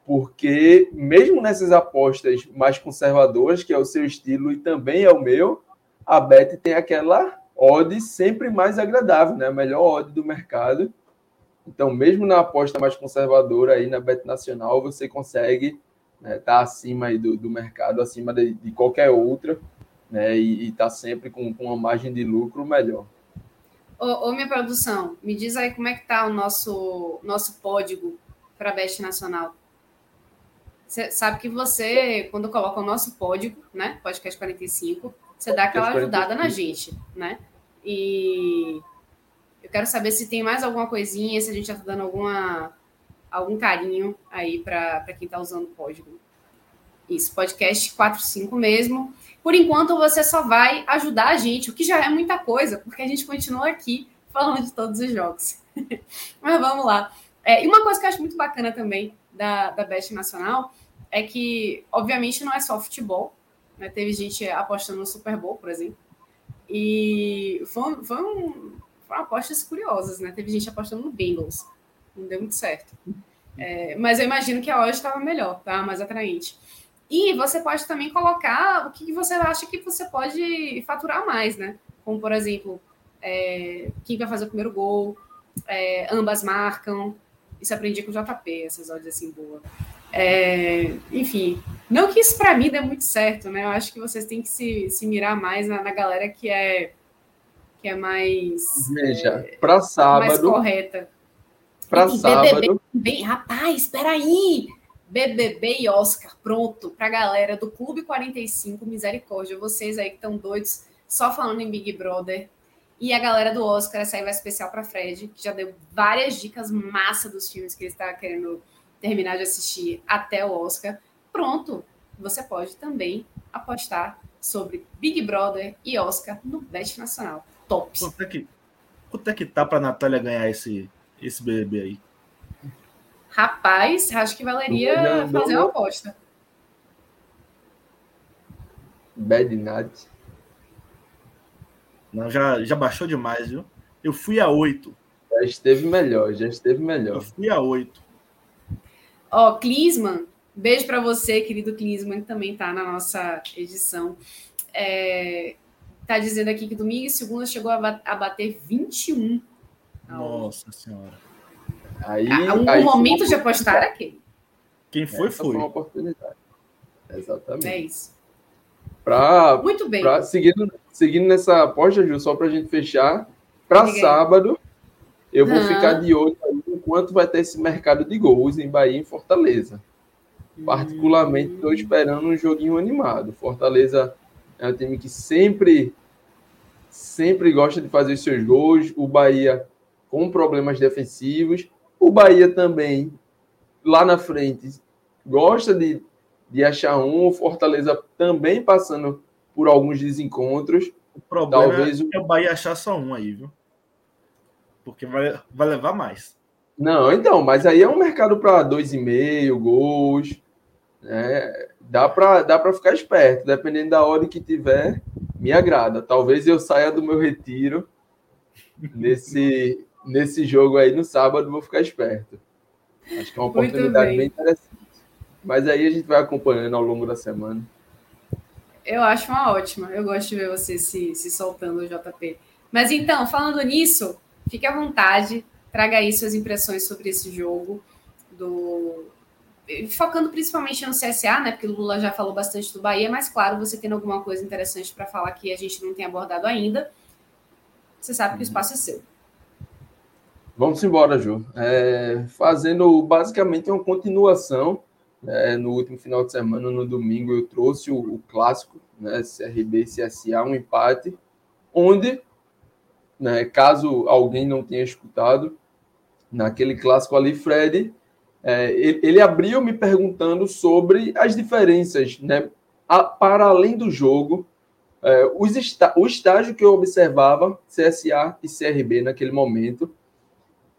porque mesmo nessas apostas mais conservadoras, que é o seu estilo e também é o meu, a Bet tem aquela odd sempre mais agradável, né? A melhor odd do mercado. Então, mesmo na aposta mais conservadora aí na Bet Nacional, você consegue estar né, tá acima aí do, do mercado, acima de, de, qualquer outra, né? E estar tá sempre com, com uma margem de lucro melhor. Ô, ô, minha produção, me diz aí como é que tá o nosso, nosso código para a Bet Nacional. Você sabe que você, quando coloca o nosso código, né? Podcast 45, você dá aquela ajudada na gente, né? E eu quero saber se tem mais alguma coisinha, se a gente já tá dando alguma, algum carinho aí para quem está usando o código. Isso, podcast 45 mesmo. Por enquanto, você só vai ajudar a gente, o que já é muita coisa, porque a gente continua aqui falando de todos os jogos. Mas vamos lá. É, e uma coisa que eu acho muito bacana também da, da Best Nacional é que, obviamente, não é só futebol, né? Teve gente apostando no Super Bowl, por exemplo. E foi um, foram apostas curiosas, né? Teve gente apostando no Bengals. Não deu muito certo. É, mas eu imagino que a hoje estava melhor, tá? Mais atraente. E você pode também colocar o que você acha que você pode faturar mais, né? como por exemplo, é, quem vai fazer o primeiro gol, é, ambas marcam. Isso aprendi com o JP, essas odds assim boa. É, enfim, não que isso para mim dê muito certo, né? Eu acho que vocês têm que se, se mirar mais na, na galera que é que é mais Veja, é, para sábado mais correta. Para sábado. BBB, bem, rapaz, espera aí. BBB e Oscar, pronto, para a galera do Clube 45, misericórdia. Vocês aí que estão doidos só falando em Big Brother. E a galera do Oscar, essa aí vai especial para Fred, que já deu várias dicas massa dos filmes que ele está querendo terminar de assistir até o Oscar. Pronto, você pode também apostar sobre Big Brother e Oscar no Bet Nacional. Top. Quanto é que, quanto é que tá para Natália ganhar esse, esse BBB aí? Rapaz, acho que valeria fazer uma aposta. Bad Night. Não, já, já baixou demais, viu? Eu fui a 8. Já esteve melhor, já esteve melhor. Eu fui a 8. Ó, oh, Clisman, beijo para você, querido Clisman, que também tá na nossa edição. É, tá dizendo aqui que domingo e segunda chegou a, a bater 21. Nossa Senhora. Aí, ah, um aí momento de apostar aqui. Quem foi, Essa foi. foi uma oportunidade. Exatamente. É isso. Pra, Muito bem. Pra, seguindo, seguindo nessa aposta, Ju, só para a gente fechar, para sábado, eu vou uhum. ficar de olho enquanto vai ter esse mercado de gols em Bahia e em Fortaleza. Particularmente, estou esperando um joguinho animado. Fortaleza é um time que sempre, sempre gosta de fazer os seus gols. O Bahia com problemas defensivos. O Bahia também, lá na frente, gosta de, de achar um. O Fortaleza também passando por alguns desencontros. O problema Talvez é, o... Bahia achar só um aí, viu? Porque vai, vai levar mais. Não, então, mas aí é um mercado para dois e meio gols. Né? Dá para dá para ficar esperto, dependendo da hora que tiver, me agrada. Talvez eu saia do meu retiro nesse, nesse jogo aí no sábado, vou ficar esperto. Acho que é uma oportunidade bem. bem interessante. Mas aí a gente vai acompanhando ao longo da semana. Eu acho uma ótima. Eu gosto de ver você se, se soltando, JP. Mas então, falando nisso, fique à vontade, traga aí suas impressões sobre esse jogo, do focando principalmente no CSA, né? Porque o Lula já falou bastante do Bahia, mas claro, você tendo alguma coisa interessante para falar que a gente não tem abordado ainda, você sabe que o espaço é seu. Vamos embora, Ju. É, fazendo basicamente uma continuação. É, no último final de semana, no domingo, eu trouxe o, o clássico, né, CRB e CSA, um empate, onde, né, caso alguém não tenha escutado, naquele clássico ali, Fred, é, ele, ele, abriu me perguntando sobre as diferenças, né, a, para além do jogo, é, os o estágio que eu observava, CSA e CRB naquele momento,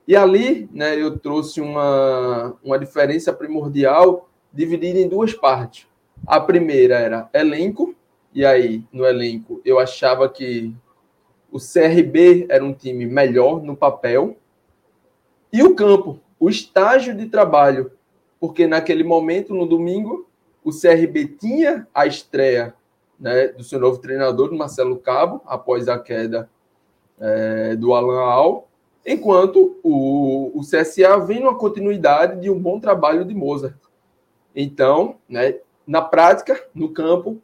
e ali, né, eu trouxe uma, uma diferença primordial dividida em duas partes. A primeira era elenco, e aí no elenco eu achava que o CRB era um time melhor no papel, e o campo, o estágio de trabalho, porque naquele momento, no domingo, o CRB tinha a estreia né, do seu novo treinador, Marcelo Cabo, após a queda é, do Alan Al, enquanto o, o CSA vem numa continuidade de um bom trabalho de Mozart. Então, né, na prática, no campo,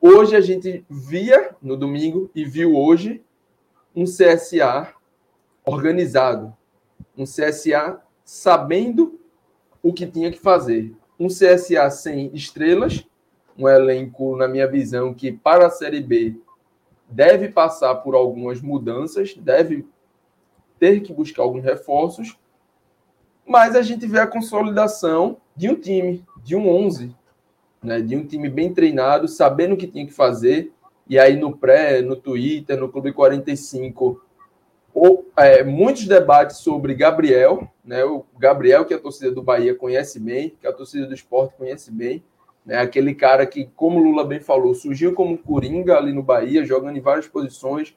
hoje a gente via no domingo e viu hoje um CSA organizado, um CSA sabendo o que tinha que fazer. Um CSA sem estrelas, um elenco, na minha visão, que para a Série B deve passar por algumas mudanças, deve ter que buscar alguns reforços, mas a gente vê a consolidação de um time, de um 11, né, de um time bem treinado, sabendo o que tinha que fazer, e aí no pré, no Twitter, no Clube 45, ou, é, muitos debates sobre Gabriel, né, o Gabriel que a torcida do Bahia conhece bem, que a torcida do esporte conhece bem, né, aquele cara que, como Lula bem falou, surgiu como coringa ali no Bahia, jogando em várias posições,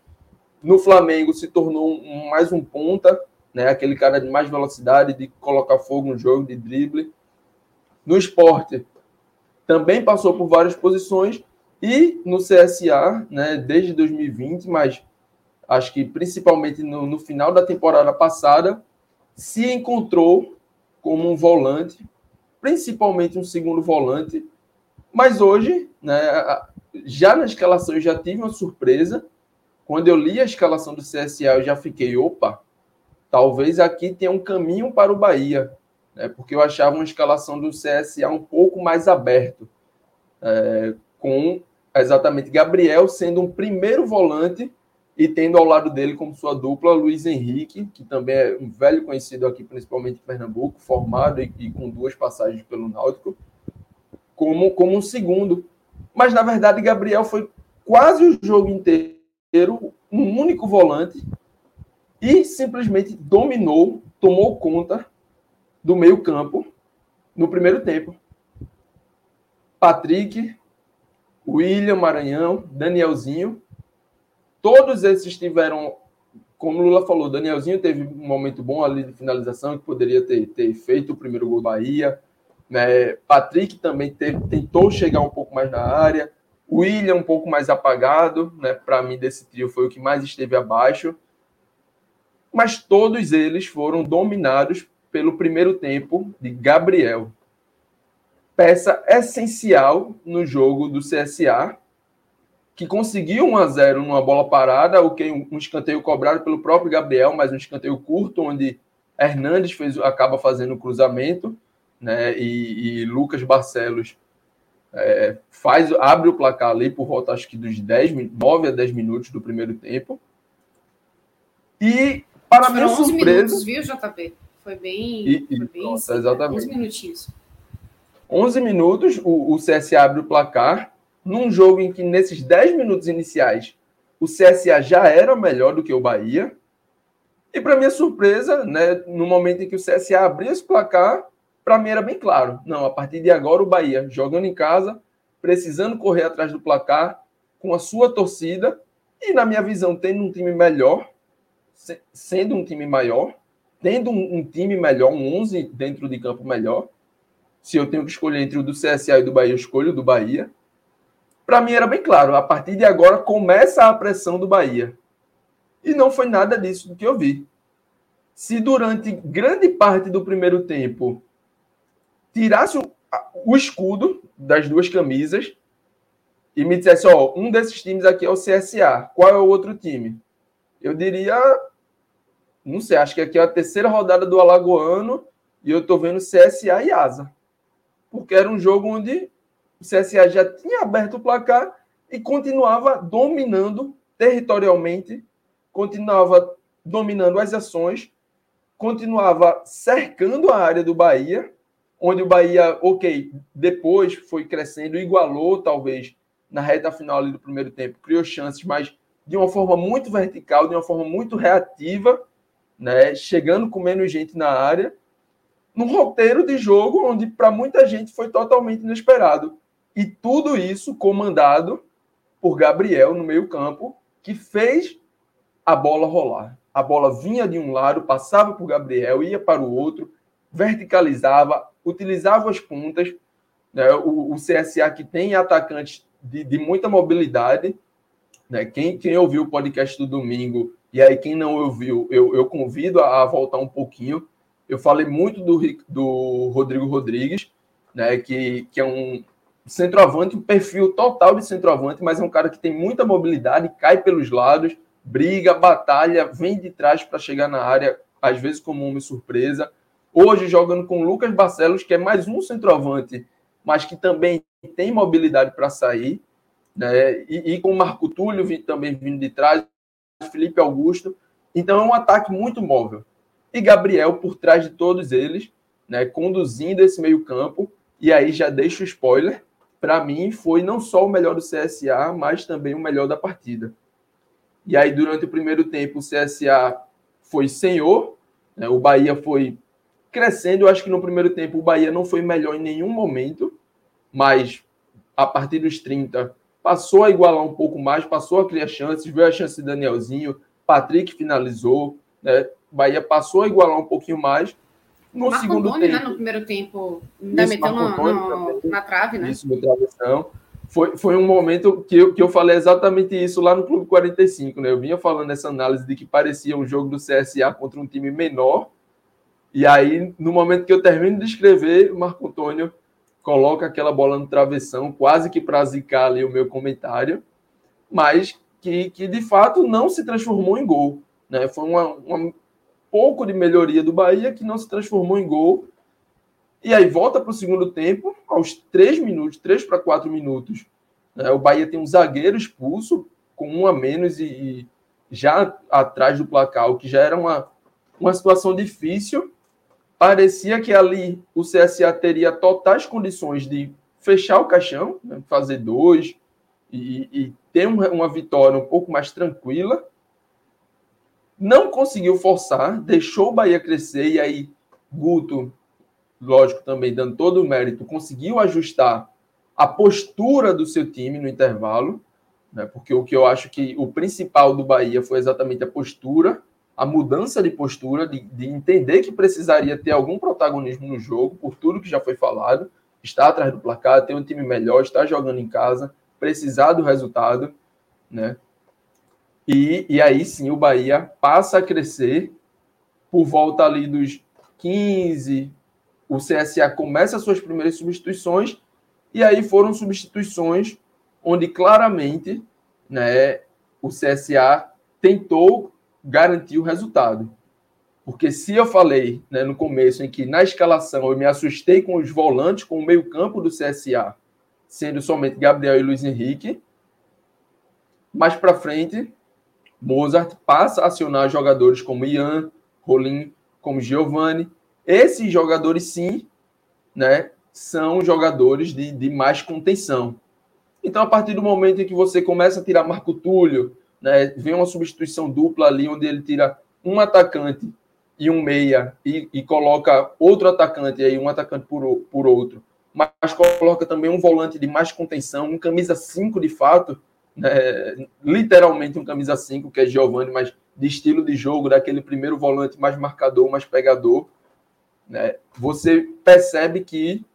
no Flamengo se tornou um, mais um ponta, né? Aquele cara de mais velocidade, de colocar fogo no jogo, de drible. No esporte também passou por várias posições e no CSA, né, desde 2020, mas acho que principalmente no, no final da temporada passada, se encontrou como um volante, principalmente um segundo volante, mas hoje, né, já na escalação já tive uma surpresa. Quando eu li a escalação do CSA, eu já fiquei, opa, talvez aqui tenha um caminho para o Bahia, né, porque eu achava uma escalação do CSA um pouco mais aberto, é, com exatamente Gabriel sendo um primeiro volante e tendo ao lado dele como sua dupla Luiz Henrique, que também é um velho conhecido aqui, principalmente em Pernambuco, formado e, e com duas passagens pelo Náutico, como, como um segundo. Mas, na verdade, Gabriel foi quase o jogo inteiro um único volante e simplesmente dominou, tomou conta do meio campo no primeiro tempo. Patrick, William Maranhão, Danielzinho, todos esses tiveram, como Lula falou, Danielzinho teve um momento bom ali de finalização, que poderia ter, ter feito o primeiro gol Bahia. Né? Patrick também teve, tentou chegar um pouco mais na área. William um pouco mais apagado, né? Para mim desse trio foi o que mais esteve abaixo. Mas todos eles foram dominados pelo primeiro tempo de Gabriel. Peça essencial no jogo do CSA, que conseguiu 1 a 0 numa bola parada, o que um escanteio cobrado pelo próprio Gabriel, mas um escanteio curto onde Hernandes fez, acaba fazendo o cruzamento né? E, e Lucas Barcelos é, faz, abre o placar ali por volta, acho que dos 10, 9 a 10 minutos do primeiro tempo. E, para minha surpresa... minutos, viu, JP? Foi bem... E, foi bem exatamente. 11 minutinhos. 11 minutos, o, o CSA abre o placar, num jogo em que, nesses 10 minutos iniciais, o CSA já era melhor do que o Bahia. E, para minha surpresa, né, no momento em que o CSA abriu esse placar, para mim era bem claro. Não, a partir de agora o Bahia jogando em casa, precisando correr atrás do placar, com a sua torcida e, na minha visão, tendo um time melhor, sendo um time maior, tendo um, time melhor, um 11 dentro de campo melhor. Se eu tenho que escolher entre o do CSA e do Bahia, eu escolho o do Bahia. Para mim era bem claro, a partir de agora começa a pressão do Bahia. E não foi nada disso que eu vi. Se durante grande parte do primeiro tempo tirasse o, o escudo das duas camisas e me dissesse, ó, um desses times aqui é o CSA, qual é o outro time? Eu diria, não sei, acho que aqui é a terceira rodada do Alagoano e eu tô vendo CSA e Asa. Porque era um jogo onde o CSA já tinha aberto o placar e continuava dominando territorialmente, continuava dominando as ações, continuava cercando a área do Bahia onde o Bahia, ok, depois foi crescendo, igualou talvez na reta final do primeiro tempo, criou chances, mas de uma forma muito vertical, de uma forma muito reativa, né, chegando com menos gente na área, num roteiro de jogo onde para muita gente foi totalmente inesperado. E tudo isso comandado por Gabriel no meio-campo, que fez a bola rolar. A bola vinha de um lado, passava por Gabriel, ia para o outro, verticalizava, utilizava as pontas. Né? O, o, CSA que tem atacantes de, de muita mobilidade. Né? Quem, quem ouviu o podcast do domingo, e aí quem não ouviu, eu, eu convido a, a voltar um pouquinho. Eu falei muito do, do Rodrigo Rodrigues, né? que, que é um centroavante, um perfil total de centroavante, mas é um cara que tem muita mobilidade, cai pelos lados, briga, batalha, vem de trás para chegar na área, às vezes como homem surpresa. Hoje jogando com Lucas Barcelos, que é mais um centroavante, mas que também tem mobilidade para sair, né? E, e, com Marco Túlio também vindo de trás, Felipe Augusto. Então é um ataque muito móvel. E Gabriel por trás de todos eles, né? Conduzindo esse meio-campo. E aí já deixo o spoiler. Para mim, foi não só o melhor do CSA, mas também o melhor da partida. E aí, durante o primeiro tempo, o CSA foi senhor, né? o Bahia foi crescendo. Eu acho que no primeiro tempo o Bahia não foi melhor em nenhum momento, mas a partir dos 30 passou a igualar um pouco mais, passou a criar chances, viu a chance de Danielzinho, Patrick finalizou, né? Bahia passou a igualar um pouquinho mais. No Marco segundo Antônio, tempo, né, no primeiro tempo, ainda meteu no, no, na trave, né? Isso, no travessão. foi, foi um momento que eu, que eu falei exatamente isso lá no Clube 45, né? Eu vinha falando essa análise de que parecia um jogo do CSA contra um time menor. E aí, no momento que eu termino de escrever, o Marco Antônio coloca aquela bola no travessão, quase que para zicar ali o meu comentário, mas que, que de fato não se transformou em gol. Né? Foi uma pouco de melhoria do Bahia que não se transformou em gol e aí volta para o segundo tempo, aos três minutos, três para quatro minutos. Né, o Bahia tem um zagueiro expulso, com um a menos e, e, já atrás do placar, o que já era uma, uma situação difícil. Parecia que ali o CSA teria totais condições de fechar o caixão, né, fazer dois e, e ter uma, uma vitória um pouco mais tranquila. Não conseguiu forçar, deixou o Bahia crescer e aí Guto lógico, também dando todo o mérito, conseguiu ajustar a postura do seu time no intervalo, né? porque o que eu acho que o principal do Bahia foi exatamente a postura, a mudança de postura, de, de entender que precisaria ter algum protagonismo no jogo, por tudo que já foi falado, está atrás do placar, ter um time melhor, está jogando em casa, precisar do resultado, né? E, e aí sim o Bahia passa a crescer por volta ali dos 15, o CSA começa suas primeiras substituições e aí foram substituições onde claramente né, o CSA tentou garantir o resultado. Porque se eu falei né, no começo em que na escalação eu me assustei com os volantes, com o meio-campo do CSA, sendo somente Gabriel e Luiz Henrique, mais para frente, Mozart passa a acionar jogadores como Ian, Rolim, como Giovanni, esses jogadores, sim, né, são jogadores de, de mais contenção. Então, a partir do momento em que você começa a tirar Marco Túlio, né, vem uma substituição dupla ali, onde ele tira um atacante e um meia e, e coloca outro atacante, aí um atacante por, por outro, mas coloca também um volante de mais contenção, um camisa 5 de fato, né, literalmente um camisa 5, que é Giovanni, mas de estilo de jogo, daquele primeiro volante mais marcador, mais pegador né, você percebe que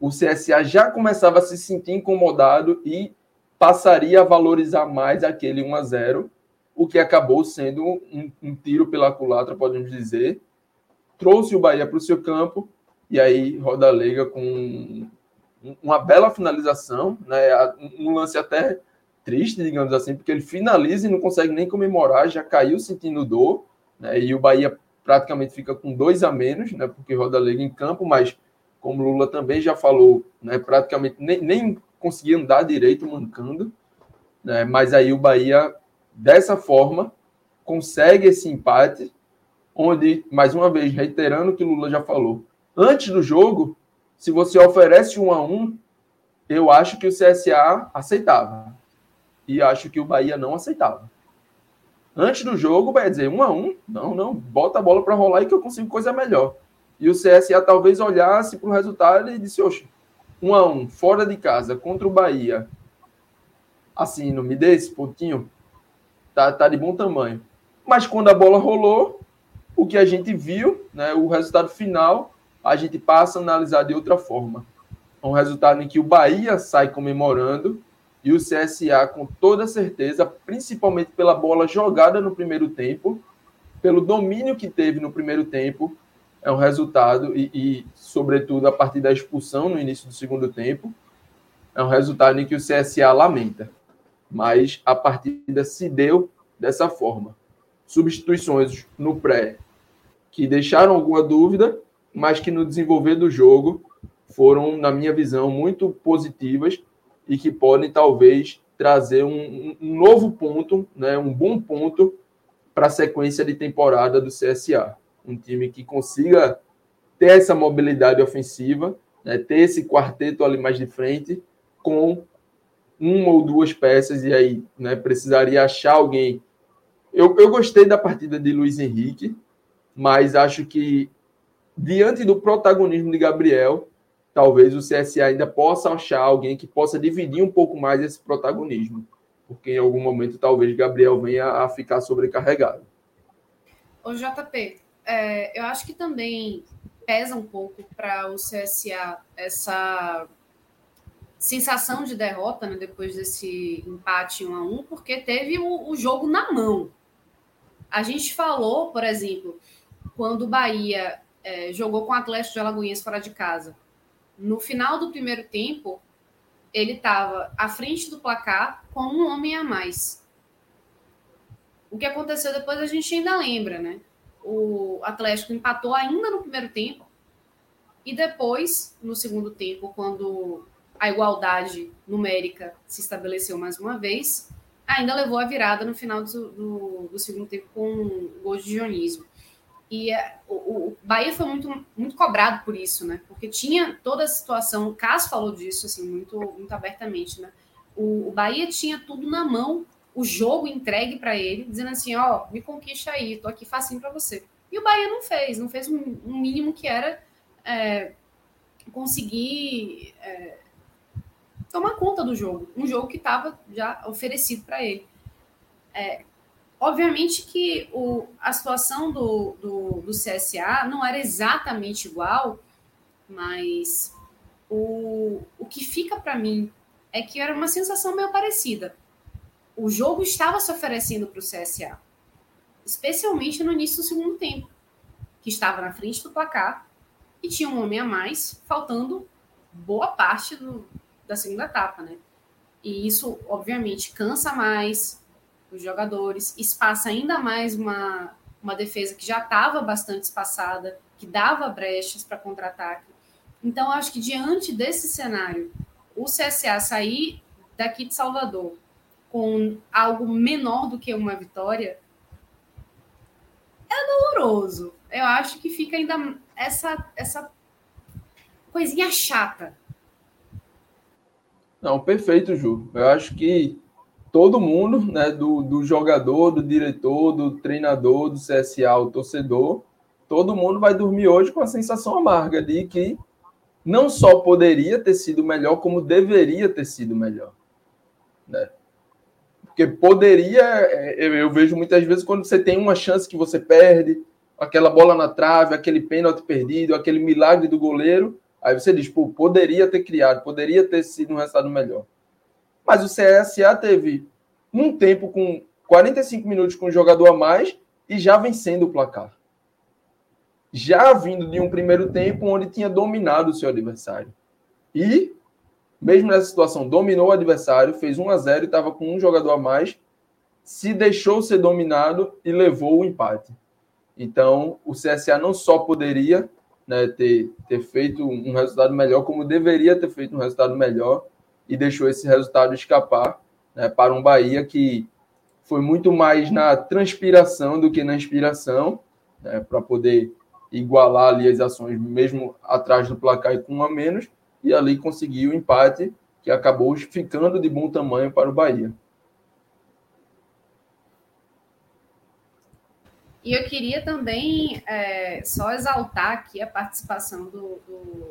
o CSA já começava a se sentir incomodado e passaria a valorizar mais aquele 1 a 0 o que acabou sendo um, um tiro pela culatra, podemos dizer. Trouxe o Bahia para o seu campo e aí Roda Leiga com uma bela finalização, né, um lance até triste, digamos assim, porque ele finaliza e não consegue nem comemorar, já caiu sentindo dor, né, e o Bahia praticamente fica com dois a menos, né, porque roda a liga em campo, mas como Lula também já falou, né, praticamente nem, nem conseguia andar direito mancando, né, mas aí o Bahia, dessa forma, consegue esse empate, onde, mais uma vez, reiterando o que Lula já falou, antes do jogo, se você oferece um a um, eu acho que o CSA aceitava. E acho que o Bahia não aceitava. Antes do jogo, vai dizer um a um, não, não, bota a bola para rolar e que eu consigo coisa melhor. E o CSA talvez olhasse para o resultado e disse, oxe, um a um, fora de casa, contra o Bahia. Assim, não me dê esse pontinho, tá, tá de bom tamanho. Mas quando a bola rolou, o que a gente viu, né, o resultado final, a gente passa a analisar de outra forma. É um resultado em que o Bahia sai comemorando e o CSA, com toda certeza, principalmente pela bola jogada no primeiro tempo, pelo domínio que teve no primeiro tempo, é um resultado, e, e, sobretudo a partir da expulsão no início do segundo tempo, é um resultado em que o CSA lamenta. Mas a partida se deu dessa forma. Substituições no pré que deixaram alguma dúvida, mas que no desenvolver do jogo foram, na minha visão, muito positivas e que podem talvez trazer um, um novo ponto, né, um bom ponto para a sequência de temporada do CSA. Um time que consiga ter essa mobilidade ofensiva, né, ter esse quarteto ali mais de frente, com uma ou duas peças, e aí né, precisaria achar alguém. Eu, eu gostei da partida de Luiz Henrique, mas acho que, diante do protagonismo de Gabriel, talvez o CSA ainda possa achar alguém que possa dividir um pouco mais esse protagonismo, porque em algum momento talvez Gabriel venha a ficar sobrecarregado. O JP, é, eu acho que também pesa um pouco para o CSA essa sensação de derrota né, depois desse empate 1 a 1 porque teve o, o jogo na mão. A gente falou, por exemplo, quando o Bahia é, jogou com o Atlético de Alagoinhas fora de casa. No final do primeiro tempo, ele estava à frente do placar com um homem a mais. O que aconteceu depois a gente ainda lembra, né? O Atlético empatou ainda no primeiro tempo e depois, no segundo tempo, quando a igualdade numérica se estabeleceu mais uma vez, ainda levou a virada no final do, do, do segundo tempo com o gol de Dionísio. E é, o, o, Bahia foi muito, muito cobrado por isso, né? Porque tinha toda a situação, o Cássio falou disso assim, muito, muito abertamente, né? O, o Bahia tinha tudo na mão, o jogo entregue para ele, dizendo assim: ó, me conquista aí, tô aqui facinho para você. E o Bahia não fez, não fez um, um mínimo que era é, conseguir é, tomar conta do jogo, um jogo que estava já oferecido para ele. É, Obviamente que o, a situação do, do, do, CSA não era exatamente igual, mas o, o que fica para mim é que era uma sensação meio parecida. O jogo estava se oferecendo para o CSA, especialmente no início do segundo tempo, que estava na frente do placar e tinha um homem a mais, faltando boa parte do, da segunda etapa, né? E isso, obviamente, cansa mais, os jogadores, espaça ainda mais uma, uma defesa que já estava bastante espaçada, que dava brechas para contra-ataque. Então, acho que diante desse cenário, o CSA sair daqui de Salvador com algo menor do que uma vitória é doloroso. Eu acho que fica ainda essa, essa coisinha chata. Não, perfeito, Ju. Eu acho que todo mundo, né, do, do jogador, do diretor, do treinador, do CSA, o torcedor, todo mundo vai dormir hoje com a sensação amarga de que não só poderia ter sido melhor, como deveria ter sido melhor. Né? Porque poderia, é, eu vejo muitas vezes quando você tem uma chance que você perde, aquela bola na trave, aquele pênalti perdido, aquele milagre do goleiro, aí você diz, pô, poderia ter criado, poderia ter sido um resultado melhor. Mas o CSA teve um tempo com 45 minutos com um jogador a mais e já vencendo o placar. Já vindo de um primeiro tempo onde tinha dominado o seu adversário. E, mesmo nessa situação, dominou o adversário, fez 1 a 0 e estava com um jogador a mais, se deixou ser dominado e levou o empate. Então, o CSA não só poderia né, ter, ter feito um resultado melhor, como deveria ter feito um resultado melhor e deixou esse resultado escapar né, para um Bahia que foi muito mais na transpiração do que na inspiração, né, para poder igualar ali as ações, mesmo atrás do placar e com um a menos, e ali conseguiu o empate que acabou ficando de bom tamanho para o Bahia. E eu queria também é, só exaltar aqui a participação do, do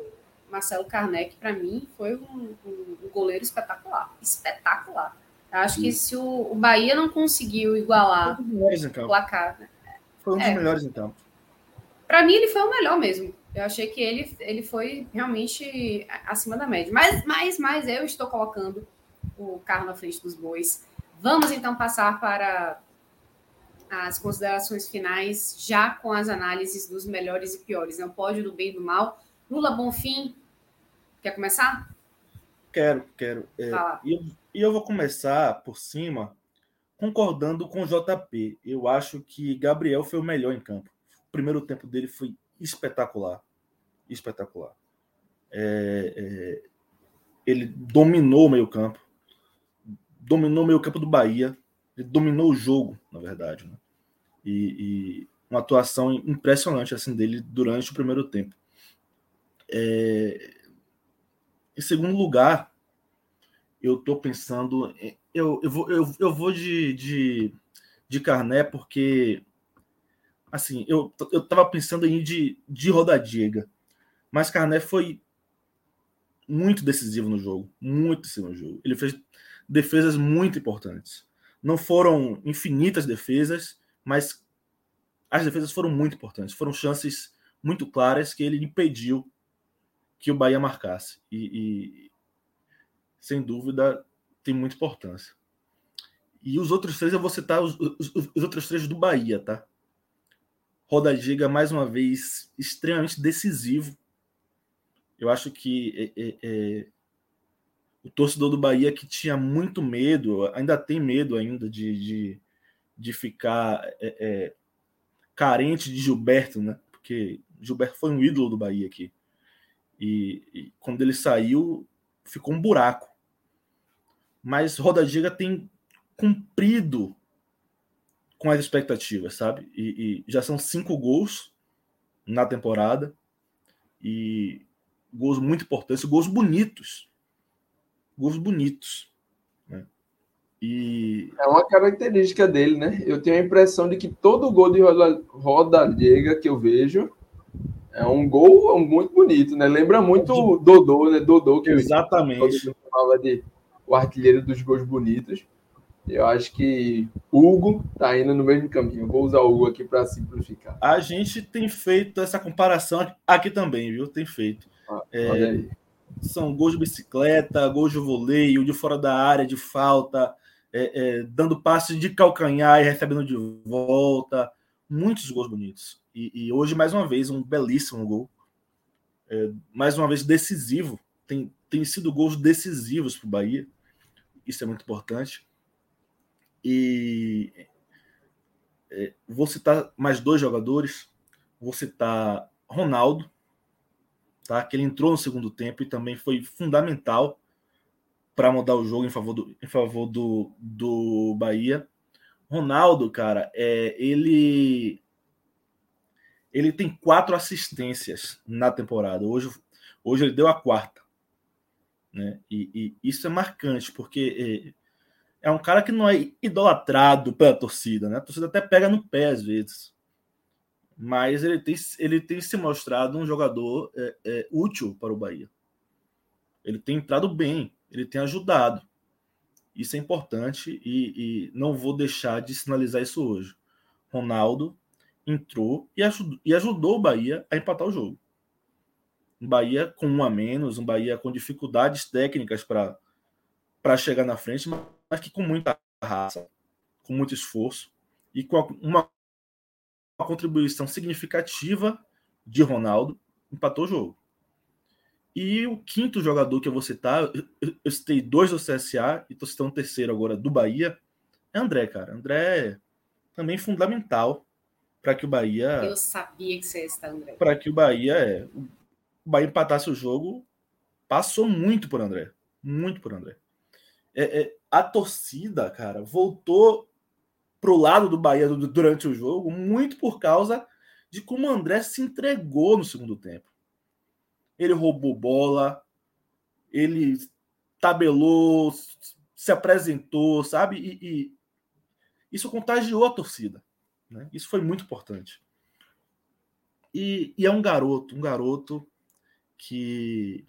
Marcelo Karnek, para mim, foi um, um, um, goleiro espetacular. Espetacular. Eu acho que se o, o Bahia não conseguiu igualar o placar. Né? Foi um dos é, melhores campo. Para mim, ele foi o melhor mesmo. Eu achei que ele, ele foi realmente acima da média. Mas, mas, mas eu estou colocando o carro na frente dos bois. Vamos então passar para as considerações finais, já com as análises dos melhores e piores. Né? O pódio do bem e do mal. Lula Bonfim, quer começar? Quero, quero. É, e, eu, e eu vou começar por cima concordando com o JP. Eu acho que Gabriel foi o melhor em campo. O primeiro tempo dele foi espetacular. Espetacular. É, é, ele dominou o meio-campo. Dominou o meio-campo do Bahia. Ele dominou o jogo, na verdade. Né? E, e, uma atuação impressionante assim dele durante o primeiro tempo. É... Em segundo lugar, eu estou pensando. Eu, eu, vou, eu, eu vou de, de, de Carné, porque. Assim, eu, eu tava pensando em de, de Rodadiga. Mas Carné foi muito decisivo no jogo. Muito decisivo no jogo. Ele fez defesas muito importantes. Não foram infinitas defesas, mas as defesas foram muito importantes. Foram chances muito claras que ele impediu que o Bahia marcasse. E, sem dúvida, tem muita importância. E os outros três, eu vou citar os, os, os outros três do Bahia, tá? Roda Giga, mais uma vez, extremamente decisivo. Eu acho que é, é, é, o torcedor do Bahia que tinha muito medo, ainda tem medo ainda de, de, de ficar é, é, carente de Gilberto, né? Porque Gilberto foi um ídolo do Bahia aqui. E, e quando ele saiu, ficou um buraco. Mas Roda Giga tem cumprido com as expectativas, sabe? E, e, já são cinco gols na temporada e gols muito importantes, gols bonitos, gols bonitos. Né? E é uma característica dele, né? Eu tenho a impressão de que todo gol de roda, liga que eu vejo é um gol muito bonito, né? Lembra muito o Dodô, né? Dodô que exatamente eu, falava de o artilheiro dos gols bonitos. Eu acho que Hugo tá indo no mesmo caminho. vou usar o Hugo aqui para simplificar. A gente tem feito essa comparação aqui também, viu? Tem feito. Ah, é, são gols de bicicleta, gols de voleio, de fora da área, de falta, é, é, dando passe de calcanhar e recebendo de volta. Muitos gols bonitos. E, e hoje, mais uma vez, um belíssimo gol. É, mais uma vez, decisivo. Tem, tem sido gols decisivos para o Bahia. Isso é muito importante. E é, vou citar mais dois jogadores. Vou citar Ronaldo, tá? que ele entrou no segundo tempo e também foi fundamental para mudar o jogo em favor do, em favor do, do Bahia. Ronaldo, cara, é, ele ele tem quatro assistências na temporada. Hoje, hoje ele deu a quarta. Né? E, e isso é marcante, porque é, é um cara que não é idolatrado pela torcida, né? A torcida até pega no pé às vezes. Mas ele tem, ele tem se mostrado um jogador é, é, útil para o Bahia. Ele tem entrado bem, ele tem ajudado. Isso é importante e, e não vou deixar de sinalizar isso hoje. Ronaldo entrou e ajudou, e ajudou o Bahia a empatar o jogo. Um Bahia com um a menos, um Bahia com dificuldades técnicas para chegar na frente, mas que com muita raça, com muito esforço e com uma, uma contribuição significativa de Ronaldo, empatou o jogo. E o quinto jogador que eu vou citar, eu citei dois do CSA e estou citando o terceiro agora do Bahia, é André, cara. André é também fundamental para que o Bahia. Eu sabia que você ia citar André. Para que o Bahia, é, o Bahia empatasse o jogo, passou muito por André. Muito por André. É, é, a torcida, cara, voltou pro lado do Bahia durante o jogo, muito por causa de como o André se entregou no segundo tempo. Ele roubou bola, ele tabelou, se apresentou, sabe? E, e isso contagiou a torcida. Né? Isso foi muito importante. E, e, é um garoto, um garoto que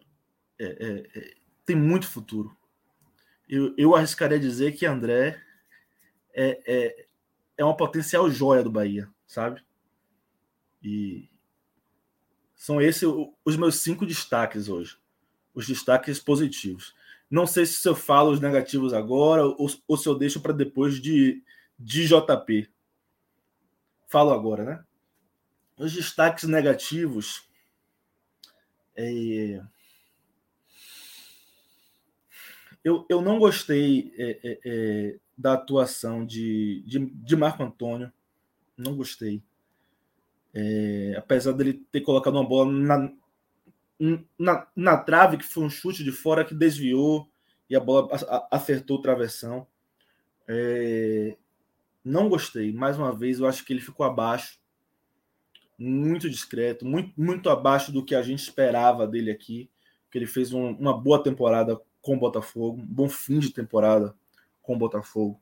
é, é, é, tem muito futuro eu, eu arriscaria dizer que André é, é, uma potencial joia do Bahia, sabe? E são esses os meus cinco destaques hoje. Os destaques positivos. Não sei se eu falo os negativos agora ou, ou se eu deixo para depois de, de JP. Falo agora, né? Os destaques negativos. É, eu, eu não gostei é, é, é, da atuação de, de, de, Marco Antônio. Não gostei. É, apesar dele ter colocado uma bola na, na, na, trave, que foi um chute de fora que desviou e a bola acertou o travessão. É, não gostei. Mais uma vez, eu acho que ele ficou abaixo. Muito discreto, muito, muito abaixo do que a gente esperava dele aqui. Que ele fez um, uma boa temporada com o Botafogo, um bom fim de temporada com o Botafogo.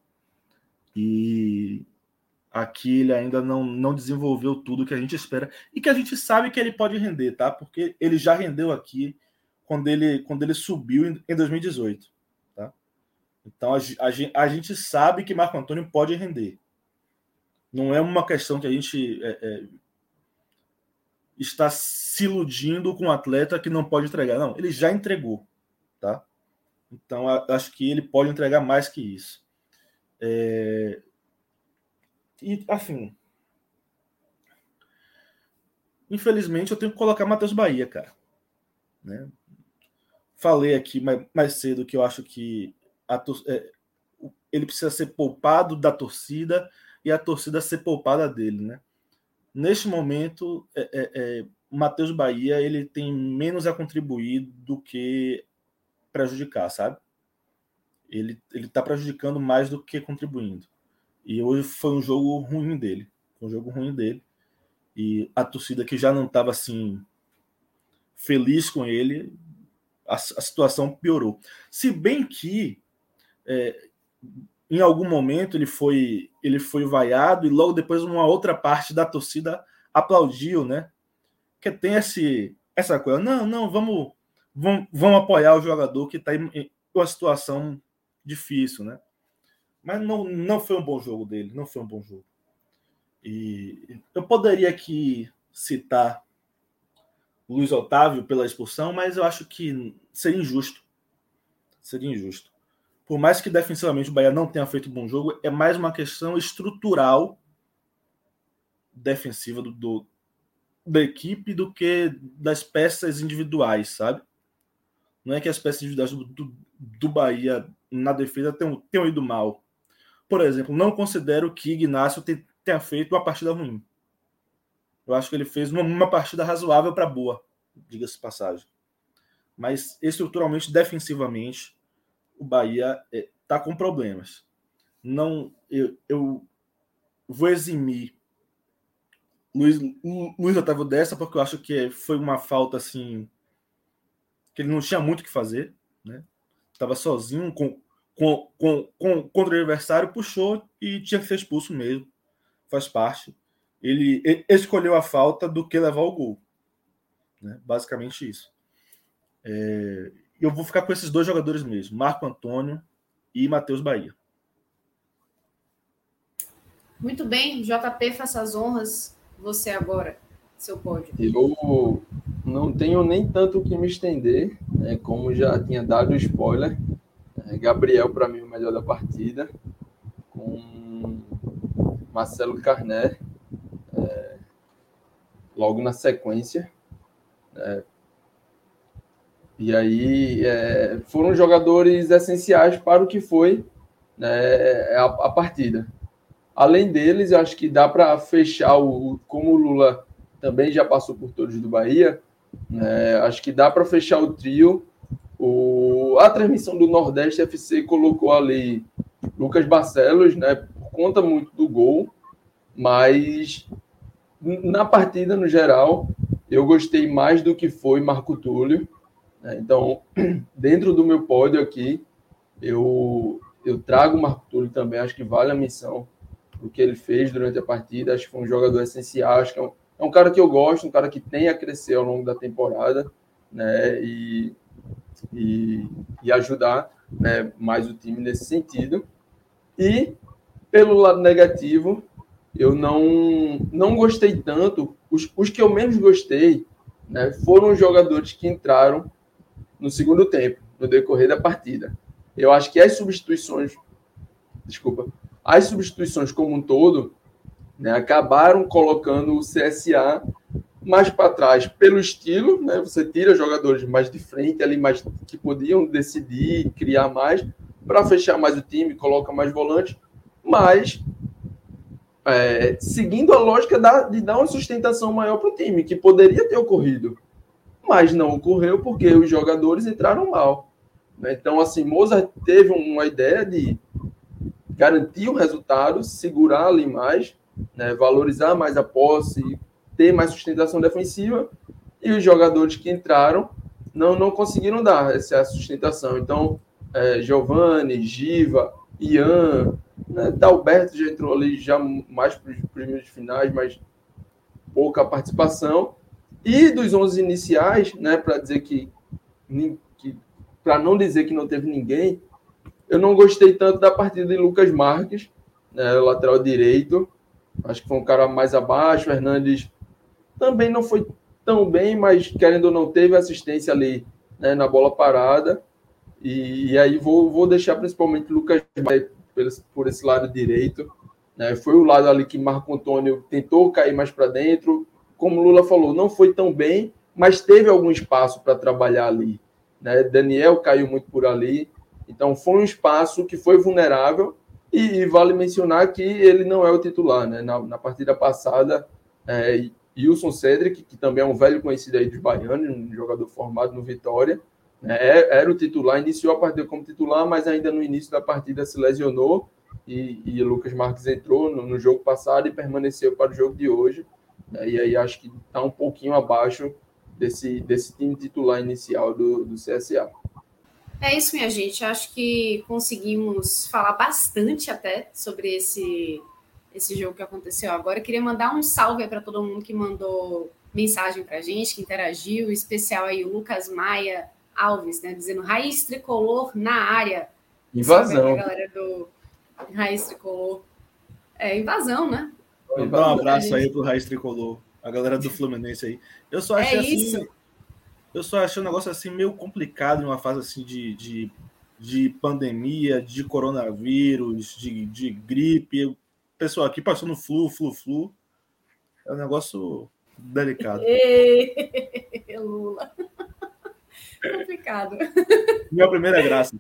E aqui ele ainda não, não desenvolveu tudo que a gente espera e que a gente sabe que ele pode render, tá? Porque ele já rendeu aqui quando ele, quando ele subiu em, em 2018, tá? Então a, a, a, gente sabe que Marco Antônio pode render. Não é uma questão que a gente é, é, está se iludindo com um atleta que não pode entregar. Não, ele já entregou, tá? Então, acho que ele pode entregar mais que isso. É... E, assim. Infelizmente, eu tenho que colocar Matheus Bahia, cara. Né? Falei aqui mais, mais cedo que eu acho que a, é, ele precisa ser poupado da torcida e a torcida ser poupada dele, né? Neste momento, é, é, é Matheus Bahia ele tem menos a contribuir do que prejudicar, sabe? Ele ele está prejudicando mais do que contribuindo. E hoje foi um jogo ruim dele, um jogo ruim dele. E a torcida que já não estava assim feliz com ele, a, a, situação piorou. Se bem que é, em algum momento ele foi ele foi vaiado e logo depois uma outra parte da torcida aplaudiu, né? Que tem esse essa coisa, não, não, vamos vamos, vamos apoiar o jogador que está em, em uma situação difícil, né? Mas não, não foi um bom jogo dele, não foi um bom jogo. E eu poderia aqui citar Luiz Otávio pela expulsão, mas eu acho que seria injusto. Seria injusto por mais que defensivamente o Bahia não tenha feito um bom jogo, é mais uma questão estrutural defensiva do, do, da equipe do que das peças individuais, sabe? Não é que as peças individuais do, do, do Bahia na defesa tenham, tenham ido mal. Por exemplo, não considero que Ignacio tenha feito uma partida ruim. Eu acho que ele fez uma, uma partida razoável para boa, diga-se passagem. Mas estruturalmente, defensivamente, o Bahia está é, tá com problemas. Não, eu, eu vou eximir Luiz, Luiz Otávio dessa, porque eu acho que foi uma falta assim que ele não tinha muito o que fazer, né? Estava sozinho com, com, com, com, contra o adversário, puxou e tinha que ser expulso mesmo. Faz parte. Ele, ele escolheu a falta do que levar o gol. Né? Basicamente isso. É, eu vou ficar com esses dois jogadores mesmo, Marco Antônio e Matheus Bahia. Muito bem, JP, faça as honras. Você agora, seu pódio. Eu não tenho nem tanto o que me estender, né, como já tinha dado o spoiler. É, Gabriel, para mim, o melhor da partida, com Marcelo Carné, é, logo na sequência. É, e aí é, foram jogadores essenciais para o que foi né, a, a, partida. Além deles, eu acho que dá para fechar o. Como o Lula também já passou por todos do Bahia, né, acho que dá para fechar o trio. O, a transmissão do Nordeste FC colocou ali Lucas Barcelos, né, por conta muito do gol, mas na partida no geral, eu gostei mais do que foi Marco Túlio. Né? Então, dentro do meu pódio aqui, eu, eu trago o Marco Túlio também, acho que vale a missão o que ele fez durante a partida, acho que foi um jogador essencial, acho que é um, é um cara que eu gosto, um cara que tem a crescer ao longo da temporada, né, e, e, e ajudar né, mais o time nesse sentido. E, pelo lado negativo, eu não, não gostei tanto, os, os que eu menos gostei né, foram os jogadores que entraram no segundo tempo, no decorrer da partida. Eu acho que as substituições, desculpa, as substituições como um todo, né, acabaram colocando o CSA mais para trás pelo estilo, né? Você tira jogadores mais de frente ali, mais que podiam decidir, criar mais para fechar mais o time, coloca mais volantes, mas é, seguindo a lógica da, de dar uma sustentação maior para o time, que poderia ter ocorrido mas não ocorreu porque os jogadores entraram mal. Né? Então, assim, Mozart teve uma ideia de garantir o resultado, segurar ali mais, né? valorizar mais a posse, ter mais sustentação defensiva, e os jogadores que entraram não, não conseguiram dar essa sustentação. Então, é, Giovanni, Giva, Ian, né? Dalberto já entrou ali já mais para os primeiros finais, mas pouca participação. E dos 11 iniciais, né, para dizer que, que para não dizer que não teve ninguém, eu não gostei tanto da partida de Lucas Marques, né, lateral direito. Acho que foi um cara mais abaixo. Hernandes também não foi tão bem, mas querendo ou não, teve assistência ali né, na bola parada. E, e aí vou, vou deixar principalmente o Lucas por esse lado direito. Né? Foi o lado ali que Marco Antônio tentou cair mais para dentro. Como Lula falou, não foi tão bem, mas teve algum espaço para trabalhar ali. Né? Daniel caiu muito por ali. Então foi um espaço que foi vulnerável e, vale mencionar que ele não é o titular. Né? Na, na partida passada, é, Wilson Cedric, que também é um velho conhecido aí dos baianos, um jogador formado no Vitória, né? É, era o titular, iniciou a partida como titular, mas ainda no início da partida se lesionou e, e Lucas Marques entrou no, no, jogo passado e permaneceu para o jogo de hoje. Né? E aí acho que está um pouquinho abaixo desse, desse time titular inicial do, do CSA. É isso, minha gente. Acho que conseguimos falar bastante até sobre esse, esse jogo que aconteceu agora. Eu queria mandar um salve para todo mundo que mandou mensagem para a gente, que interagiu, em especial aí o Lucas Maia Alves, né, dizendo raiz tricolor na área. Invasão. A galera do Raiz Tricolor. É invasão, né? Dá um abraço aí pro Raiz Tricolor, a galera do Fluminense aí. Eu só achei é assim, isso eu só achei um negócio assim meio complicado em uma fase assim de, de, de pandemia, de coronavírus, de, de gripe. O pessoal aqui passando flu, flu, flu. É um negócio delicado. Lula. complicado. Minha primeira graça.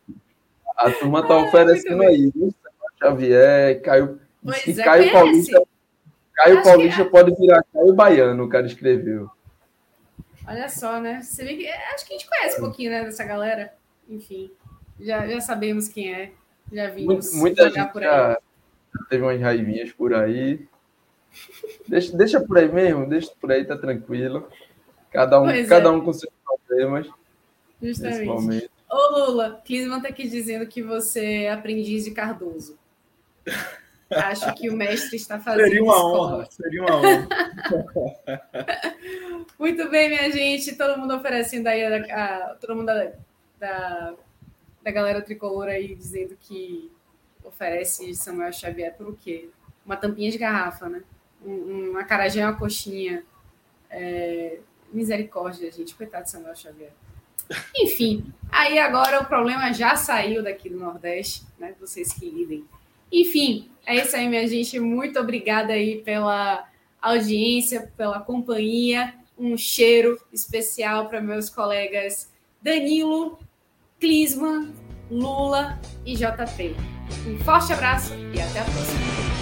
A turma tá oferecendo aí, viu? Xavier, Caio. Pois é, Caio Paulista, Caio Paulista é. pode virar Caio Baiano, o cara escreveu. Olha só, né? Você vê que acho que a gente conhece um pouquinho né, dessa galera. Enfim, já, já sabemos quem é. Já vimos Muita gente por aí. Já teve umas raivinhas por aí. Deixa, deixa por aí mesmo, deixa por aí, tá tranquilo. Cada um, cada é. um com seus problemas. Justamente. Ô Lula, Clisman tá aqui dizendo que você é aprendiz de Cardoso. Acho que o mestre está fazendo. Seria uma escola. honra, seria uma honra. Muito bem, minha gente. Todo mundo oferecendo aí, a, a, todo mundo da, da, da, galera tricolor aí dizendo que oferece Samuel Xavier por o quê? Uma tampinha de garrafa, né? Um, uma carajé, uma coxinha. É, misericórdia, gente. Coitado de Samuel Xavier. Enfim, aí agora o problema já saiu daqui do Nordeste, né? Vocês que lidem. Enfim, é isso aí, minha gente. Muito obrigada aí pela audiência, pela companhia. Um cheiro especial para meus colegas Danilo, Clisman, Lula e JP. Um forte abraço e até a próxima.